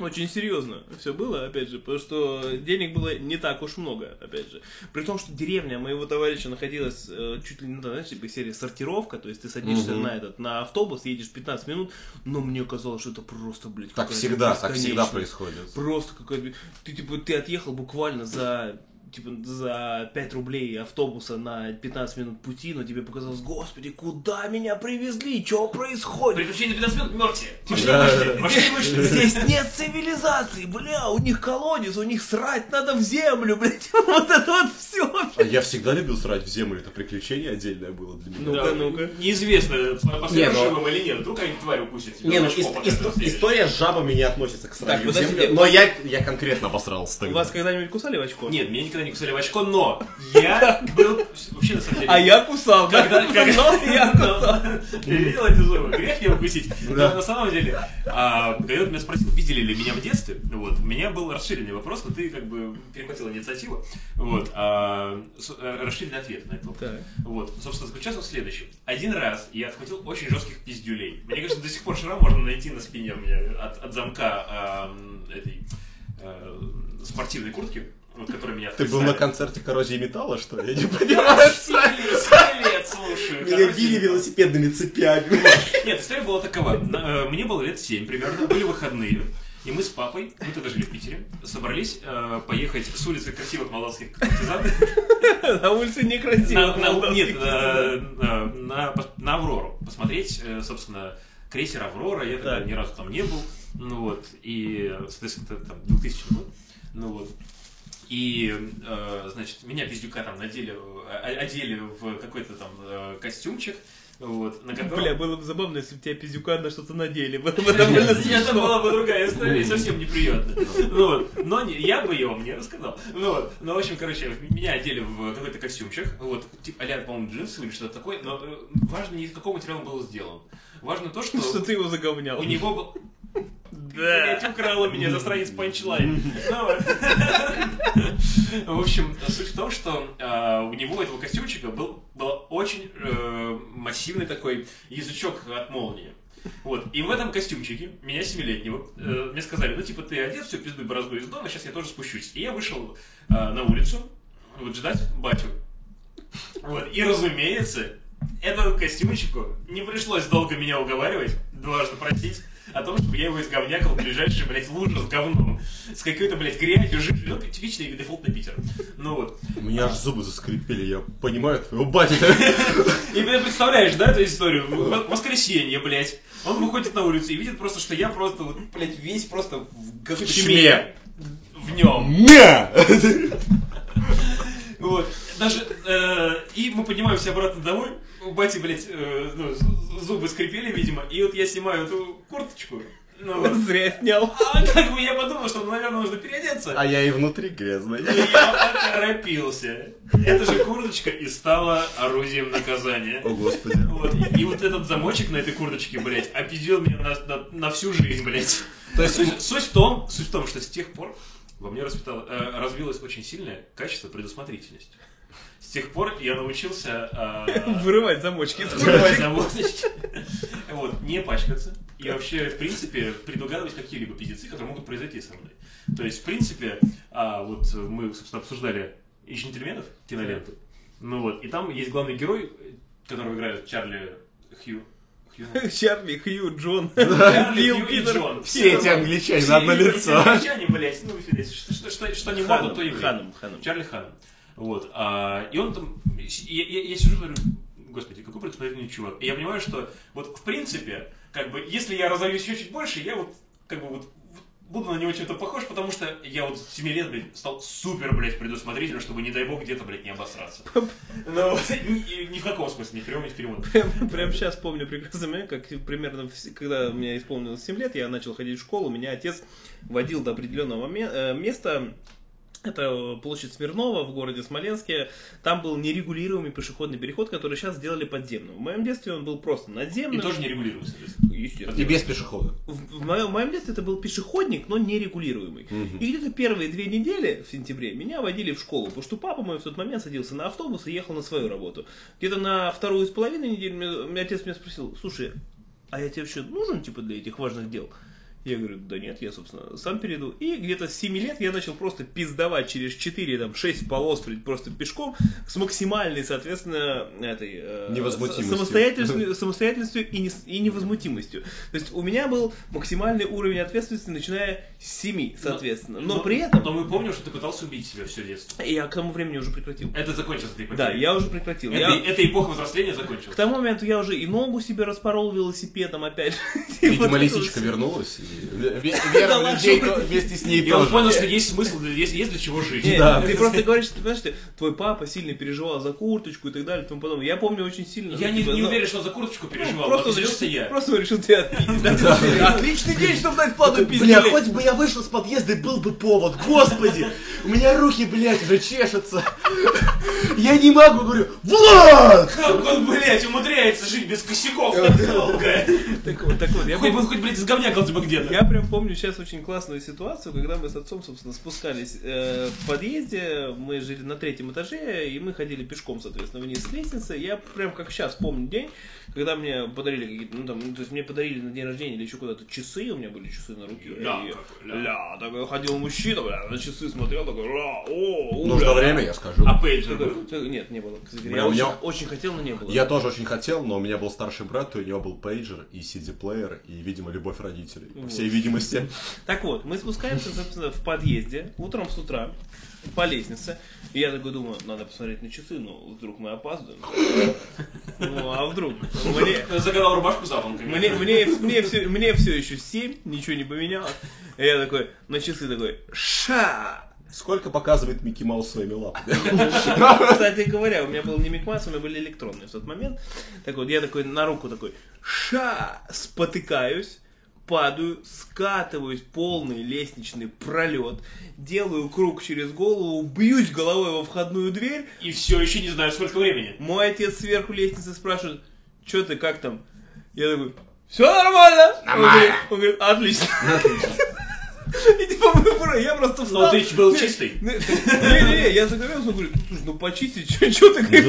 очень серьезно все было, опять же, потому что денег было не так уж много, опять же. При том, что деревня моего товарища находилась э, чуть ли не, знаешь, типа серия сортировка, то есть ты садишься Мгм. на этот, на автобус, едешь 15 минут, но мне казалось, что это просто, блядь, Так всегда, так всегда происходит. Просто какая-то... Ты, типа, ты отъехал буквально за типа за 5 рублей автобуса на 15 минут пути, но тебе показалось, господи, куда меня привезли, что происходит? Приключения 15 минут вышли. Здесь нет цивилизации, бля, у них колодец, у них срать надо в землю, блядь, вот это вот все. А я всегда любил срать в землю, это приключение отдельное было для меня. Ну-ка, ну-ка. Неизвестно, Не, ну- живым или нет. Вдруг они тварь укусит. Не, ну история с жабами не относится к сранию в землю, но я, я конкретно обосрался тогда. Вас когда-нибудь кусали в очко? Нет, меня никогда не кусали в очко, но я был вообще на самом деле... А я кусал, да? Когда, я кусал. Ты видел это же? Грех не укусить. Но на самом деле, а, когда ты меня спросил, видели ли меня в детстве, вот, у меня был расширенный вопрос, но ты как бы перехватил инициативу. Вот, а, расширенный ответ на это. Так. Вот, собственно, заключался в следующем. Один раз я отхватил очень жестких пиздюлей. Мне кажется, до сих пор шрам можно найти на спине у меня от, от замка ам, этой э, спортивной куртки, вот, которая меня Ты был на концерте коррозии металла, что ли? Я не понимаю. Лет, слушаю. Меня били велосипедными цепями. Нет, история была такова. Э, Мне было лет 7 примерно, были выходные. И мы с папой, мы тогда жили в Питере, собрались э, поехать с улицы красивых молдавских партизан На улице на- нет, э, на, на- Аврору. Посмотреть, э, собственно, крейсер Аврора. Я тогда ни разу там не был. Ну вот. И, соответственно, это там 2000 год. Ну вот. И, э, значит, меня пиздюка там надели, э, одели в какой-то там э, костюмчик. Вот, на котором... Бля, было бы забавно, если бы тебя пиздюка на что-то надели. Было бы довольно Это смешно. была бы другая история, и совсем неприятно. Ну вот, но не, я бы ее вам не рассказал. Ну вот, ну в общем, короче, меня одели в какой-то костюмчик, вот, типа, а по-моему, джинсовый или что-то такое, но э, важно не из какого материала он был сделан. Важно то, что Что ты его заговнял. у него был... блядь, украла меня за страниц панчлайн. Ну вот. В общем, суть в том, что а, у него, этого костюмчика, был, был очень э, массивный такой язычок от молнии. Вот. И в этом костюмчике меня семилетнего э, мне сказали, ну типа ты одет, все, пизду борозду из дома, сейчас я тоже спущусь. И я вышел э, на улицу, вот ждать батю. Вот. И разумеется, этому костюмчику не пришлось долго меня уговаривать, дважды просить о том, чтобы я его изговнякал в ближайший, блядь, лужу с говном. С какой-то, блядь, грязью, жижей. Ну, типичный дефолтный Питер. Ну вот. У меня аж зубы заскрипели, я понимаю твоего батя. И ты представляешь, да, эту историю? Воскресенье, блядь. Он выходит на улицу и видит просто, что я просто, вот, блядь, весь просто в. Чме. В нем. Вот. Даже, э, и мы поднимаемся обратно домой. У бати, блядь, э, ну, зубы скрипели, видимо. И вот я снимаю эту курточку. Ну, вот. Зря снял. А как бы я подумал, что, наверное, нужно переодеться. А я и внутри грязный. И я поторопился. Эта же курточка и стала орудием наказания. О, господи. Вот. И, и вот этот замочек на этой курточке, блядь, обидел меня на, на- на всю жизнь, блядь. То есть, Суть, суть в том, суть в том, что с тех пор во мне э, развилось очень сильное качество предусмотрительности. С тех пор я научился э, Вырывать замочки курточек. замочки. Вот, не пачкаться. И вообще, в принципе, предугадывать какие-либо пиздецы, которые могут произойти со мной. То есть, в принципе, а, вот мы, собственно, обсуждали и джентльменов киноленту. Ну вот, и там есть главный герой, которого играет Чарли Хью. Хью. Чарли, Хью, Джон, Чарли Хью и. Джон. Все эти англичане Все на одно лицо. англичане, блядь, ну, что, что, что, не могут, то и Ханом. Ханом, Ханом. Чарли Хан. Вот. А, и он там... Я, я- я сижу и говорю, господи, какой предусмотрительный чувак. И я понимаю, что вот в принципе, как бы, если я разовьюсь еще чуть больше, я вот как бы вот буду на него чем-то похож, потому что я вот с 7 лет, блядь, стал супер, блядь, предусмотрительным, чтобы, не дай бог, где-то, блядь, не обосраться. Ну, вот, ни, ни в каком смысле, ни в прямом, ни в переводе. Прям, прям сейчас помню прекрасный момент, как примерно, когда мне исполнилось 7 лет, я начал ходить в школу, меня отец водил до определенного э, места, это площадь Смирнова в городе Смоленске. Там был нерегулируемый пешеходный переход, который сейчас сделали подземным. В моем детстве он был просто И надземным. тоже не. Естественно. И без пешехода. В, в моем, в моем детстве это был пешеходник, но нерегулируемый. И где-то первые две недели в сентябре меня водили в школу, потому что папа мой в тот момент садился на автобус и ехал на свою работу. Где-то на вторую с половиной недели мне, мне отец меня спросил, слушай, а я тебе вообще нужен типа для этих важных дел? Я говорю, да нет, я, собственно, сам перейду. И где-то с 7 лет я начал просто пиздовать через 4, там, 6 полос просто пешком с максимальной, соответственно, этой... э, Невозмутимостью. самостоятельностью, самостоятельностью и, не- и невозмутимостью. То есть у меня был максимальный уровень ответственности, начиная с 7, соответственно. Но, при этом Но мы помним, что ты пытался убить себя все детство. я к тому времени уже прекратил. Это закончилось этой Да, я уже прекратил. Это, Я- эта эпоха взросления К закончилась. тому моменту я уже и ногу себе распорол велосипедом опять. Видимо, лисичка вернулась. И ве- ве- вера людей вместе с ней И он тоже. понял, что есть смысл, есть, есть для чего жить. Ты просто говоришь, что, понимаешь, твой папа сильно переживал за курточку и так далее и тому подобное. Я помню очень сильно. Я ну, не, не ну, уверен, что он за курточку переживал, Просто решил, я. просто решил тебя отпиздить. да? Отличный день, чтобы дать плану Бля, пиздели. хоть бы я вышел с подъезда и был бы повод. Господи, у меня руки, блядь, уже чешутся. Я не могу, говорю, Влад! Как он, блядь, умудряется жить без косяков так долго? Так вот, так вот, я Хоть бы, хоть, блядь, изговнякал тебя Я прям помню сейчас очень классную ситуацию, когда мы с отцом, собственно, спускались э, в подъезде, мы жили на третьем этаже, и мы ходили пешком, соответственно, вниз с лестницы. Я прям как сейчас помню день, когда мне подарили какие-то, ну там, ну, то есть мне подарили на день рождения или еще куда-то часы, у меня были часы на руке. Ля И- какой, ля. ля, такой ходил мужчина, бля, на часы смотрел, такой, ля, о, у, Нужно ля». время, я скажу. А пейджер Такой, был? такой, Нет, не было. Кстати, Бля, я у очень, меня- очень хотел, но не было. Я тоже очень хотел, но у меня был старший брат, и у него был пейджер и CD-плеер, и, видимо, любовь родителей. По всей видимости. Так вот, мы спускаемся, собственно, в подъезде, утром с утра, по лестнице. И я такой думаю, надо посмотреть на часы, ну, вдруг мы опаздываем. Ну, а вдруг? Мне, Загадал рубашку запонками. мне, мне, мне, все, мне все еще 7, ничего не поменялось. И я такой, на часы такой, ша! Сколько показывает Микки Маус своими лапами? Кстати говоря, у меня был не микмас, у меня были электронные в тот момент. Так вот, я такой на руку такой, ша! Спотыкаюсь, падаю, скатываюсь полный лестничный пролет, делаю круг через голову, бьюсь головой во входную дверь. И все еще не знаю, сколько времени. Мой отец сверху лестницы спрашивает, что ты, как там? Я такой, Все нормально? Он Нормально. говорит, он говорит, отлично. И типа, я просто встал. Ну, ты был Не, чистый. Не, не, я загорелся, он говорит, слушай, ну почистить, что ты блядь?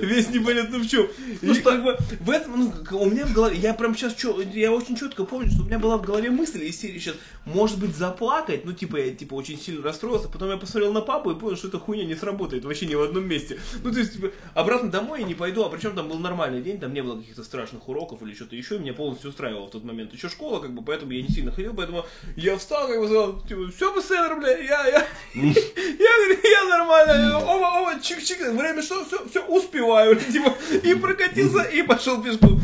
Весь непонятно в чем. И как бы в этом, ну, как- у меня в голове, я прям сейчас, я очень четко помню, что у меня была в голове мысль из серии сейчас, может быть, заплакать, ну, типа, я, типа, очень сильно расстроился, потом я посмотрел на папу и понял, что эта хуйня не сработает вообще ни в одном месте. Ну, то есть, типа, обратно домой я не пойду, а причем там был нормальный день, там не было каких-то страшных уроков или что-то еще, и меня полностью устраивало в тот момент. Еще школа, как бы, поэтому я не сильно ходил, поэтому я встал, как бы, сказал, типа, все, быстро, бля, я, я, я, я нормально, оба, оба, чик-чик, время что, все, все, успеваю, типа, и прокатился, и пошел пешком.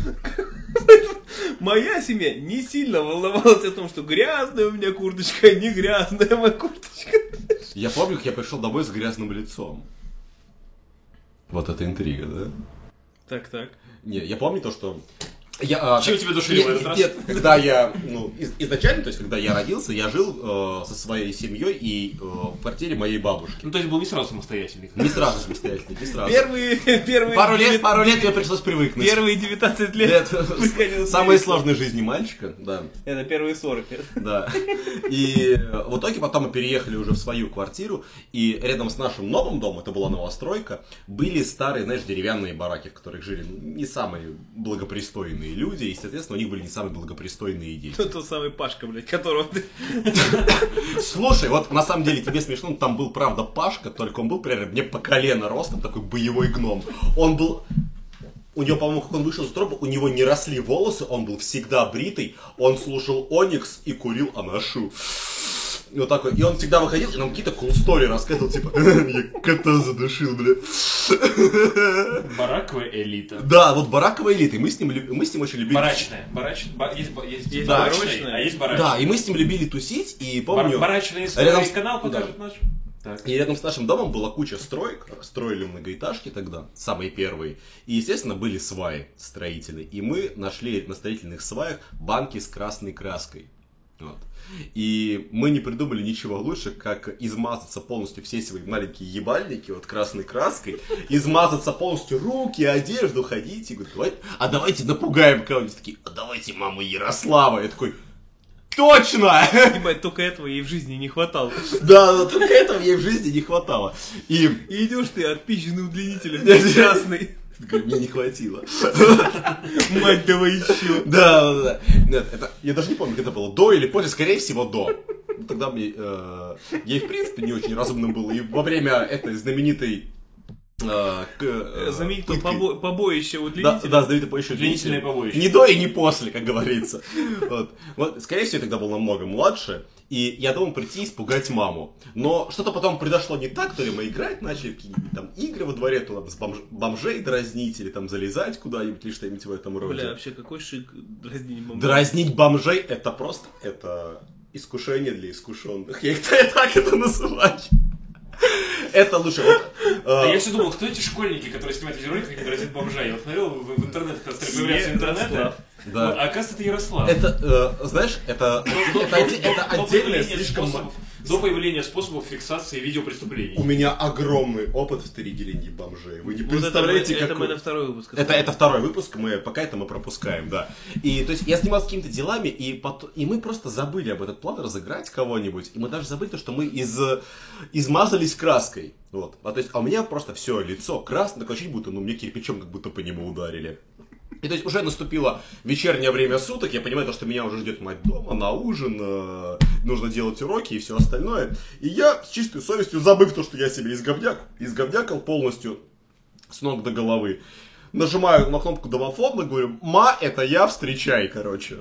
Моя семья не сильно волновалась о том, что грязная у меня курточка, не грязная моя курточка. Я помню, как я пришел домой с грязным лицом. Вот это интрига, да? Так, так. Не, я помню то, что... Я, а, Чем тебя душили в этот раз? Нет, когда я, ну, из- изначально, то есть, когда я родился, я жил э, со своей семьей и э, в квартире моей бабушки. Ну, то есть был не сразу самостоятельный. Не сразу самостоятельно, не сразу. Первые, первые... Пару лет, пару лет мне пришлось привыкнуть. Первые 19 лет. Самые сложные жизни мальчика, да. Это первые 40. Да. И в итоге потом мы переехали уже в свою квартиру, и рядом с нашим новым домом, это была новостройка, были старые, знаешь, деревянные бараки, в которых жили ну, не самые благопристойные люди, и, соответственно, у них были не самые благопристойные дети. Тот, тот самый Пашка, блядь, которого ты... Слушай, вот на самом деле тебе смешно, но там был, правда, Пашка, только он был, примерно, мне по колено ростом, такой боевой гном. Он был... У него, по-моему, как он вышел из тропа, у него не росли волосы, он был всегда бритый, он слушал Оникс и курил Анашу. И вот такой. И он всегда выходил и нам какие-то cool story рассказывал, типа, я кота задушил, бля. Бараковая элита. Да, вот бараковая элита, и мы с ним, мы с ним очень любили... Барачная. Барач... ба- Есть, есть, Есть барачная, барочная. а есть барачная. Да, и мы с ним любили тусить, и Бар- помню... барачный рядом канал да. покажет наш. Так. И рядом с нашим домом была куча строек, строили многоэтажки тогда, самые первые. И, естественно, были сваи строительные. И мы нашли на строительных сваях банки с красной краской. Вот. И мы не придумали ничего лучше, как измазаться полностью все свои маленькие ебальники вот красной краской, измазаться полностью руки, одежду, ходить и говорить, «Давай- а давайте напугаем кого-нибудь. Такие, а давайте маму Ярослава. Я такой, точно! Ебать, только этого ей в жизни не хватало. Да, только этого ей в жизни не хватало. И И идешь ты отпизженный удлинителем, Нет, красный. Мне не хватило. Мать, давай еще. Да, да, да. Нет, это, я даже не помню, когда было, до или после, скорее всего, до. Ну, Тогда мне, э, я и в принципе не очень разумным был. И во время этой знаменитой... э, к- э, Знаменитое пытки- побо- побоище Да, удлинителя. да, знаменитое побоище удлинителя. побоище. Не до и не после, как говорится. Вот. Вот, скорее всего, я тогда был намного младше. И я думал прийти и испугать маму. Но что-то потом произошло не так, то ли мы играть начали в какие-нибудь там игры во дворе, то там с бомж- бомжей дразнить, или там залезать куда-нибудь, или что-нибудь в этом роде. Бля, вообще какой шик дразнить бомжа. Дразнить бомжей это просто это искушение для искушенных. Я так это называю. Это лучше. Вот, А э, я все думал, кто эти школьники, которые снимают видеоролики, как они дразнят бомжа? Я вот смотрел в, стали появляться интернеты. Ярослав. Да. Вот, а оказывается, это Ярослав. это, э, знаешь, это, это, до- это до отдельное слишком... способов- До появления способов фиксации видеопреступлений. У меня огромный опыт в стерегелении бомжей. Вы не Вот это, мы, представляете, это какой... мы на второй выпуск. Это, это второй выпуск, мы пока это мы пропускаем, да. И то есть я снимался какими-то делами, и, пот- и мы просто забыли об этот план разыграть кого-нибудь, и мы даже забыли то, что мы из, измазались краской. Вот. А, то есть, а у меня просто все лицо красное, такое ощущение, будто ну, мне кирпичом как будто по нему ударили. И то есть уже наступило вечернее время суток, я понимаю, то, что меня уже ждет мать дома на ужин, э, нужно делать уроки и все остальное. И я с чистой совестью, забыв то, что я себе изговняк, изговнякал полностью с ног до головы, нажимаю на кнопку домофона, говорю, ма, это я, встречай, короче.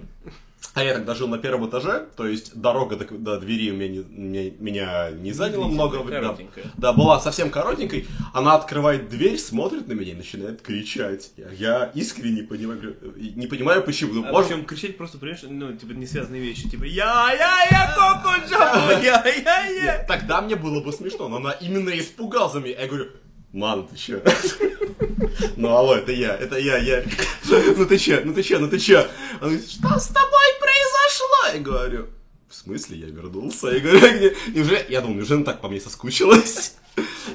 А я тогда жил на первом этаже, то есть дорога до, до двери у меня не, меня, меня не заняла много времени. Да. Да, была совсем коротенькой. Она открывает дверь, смотрит на меня и начинает кричать. Я, я искренне не понимаю, говорю, не понимаю почему. Ну, А может- причем кричать просто, понимаешь, ну, типа, не связанные вещи. Типа, я, я, я, коко, джамбо, я, я, я. Тогда мне было бы смешно, но она именно испугалась за меня. Я говорю, мам, ты че? Ну, алло, это я, это я, я. Ну ты че, ну ты че, ну ты че? Она говорит, что с тобой произошло? Я говорю, в смысле, я вернулся? Я говорю, «Где?» и уже, я думаю, неужели она так по мне соскучилась?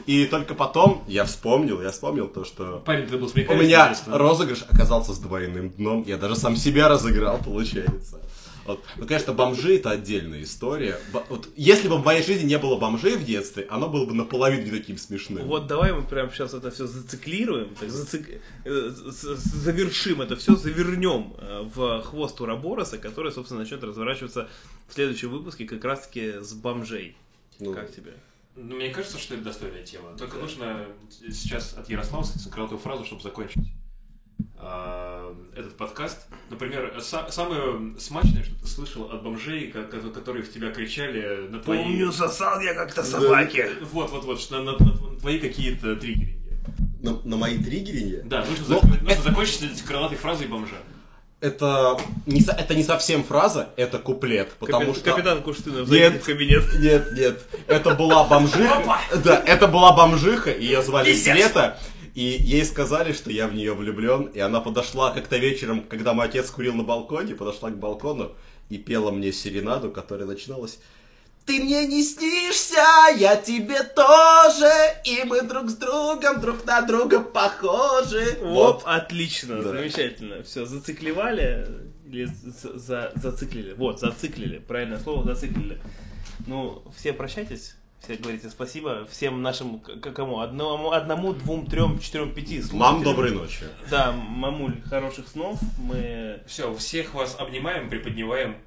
И только потом я вспомнил, я вспомнил то, что Парень, ты был у меня розыгрыш оказался с двойным дном. Я даже сам себя разыграл, получается. Вот. Ну, конечно, бомжи это отдельная история. Бо- вот, если бы в моей жизни не было бомжей в детстве, оно было бы наполовину не таким смешным. Вот давай мы прямо сейчас это все зациклируем, так, зацик- э, завершим это все, завернем э, в хвост Урабороса, который, собственно, начнет разворачиваться в следующем выпуске как раз-таки с бомжей. Ну, Как тебе? Ну, Мне кажется, что это достойная тема. Только нужно сейчас от Ярослава сказать крылатую фразу, чтобы закончить а, этот подкаст. Например, са- самое смачное, что ты слышал от бомжей, ко- ко- которые в тебя кричали на твои... сосал я как-то Вот, вот, вот, что на, на- на твои какие-то триггеринги. на, на мои триггеринги. Да, нужно, Ну, зак- нужно закончить этой крылатой фразой бомжа. Это не, это не совсем фраза, это куплет. Потому что... Капитан Куштынов, Нет. в кабинет. Нет, нет. Это была бомжиха. Да, это была бомжиха, ее звали Света. И ей сказали, что я в нее влюблен. И она подошла как-то вечером, когда мой отец курил на балконе, подошла к балкону и пела мне серенаду, которая начиналась ты мне не снишься, я тебе тоже, и мы друг с другом друг на друга похожи. Вот, отлично, Да. замечательно. Все, зациклевали или за- за- зациклили? Вот, зациклили, правильное слово, зациклили. Ну, все прощайтесь, все говорите спасибо всем нашим, к- к- кому? Одному, одному двум, трем, четырем, пяти слушателям. Мам, доброй ночи. Да, мамуль, хороших снов. Мы Все, всех вас обнимаем, приподнимаем.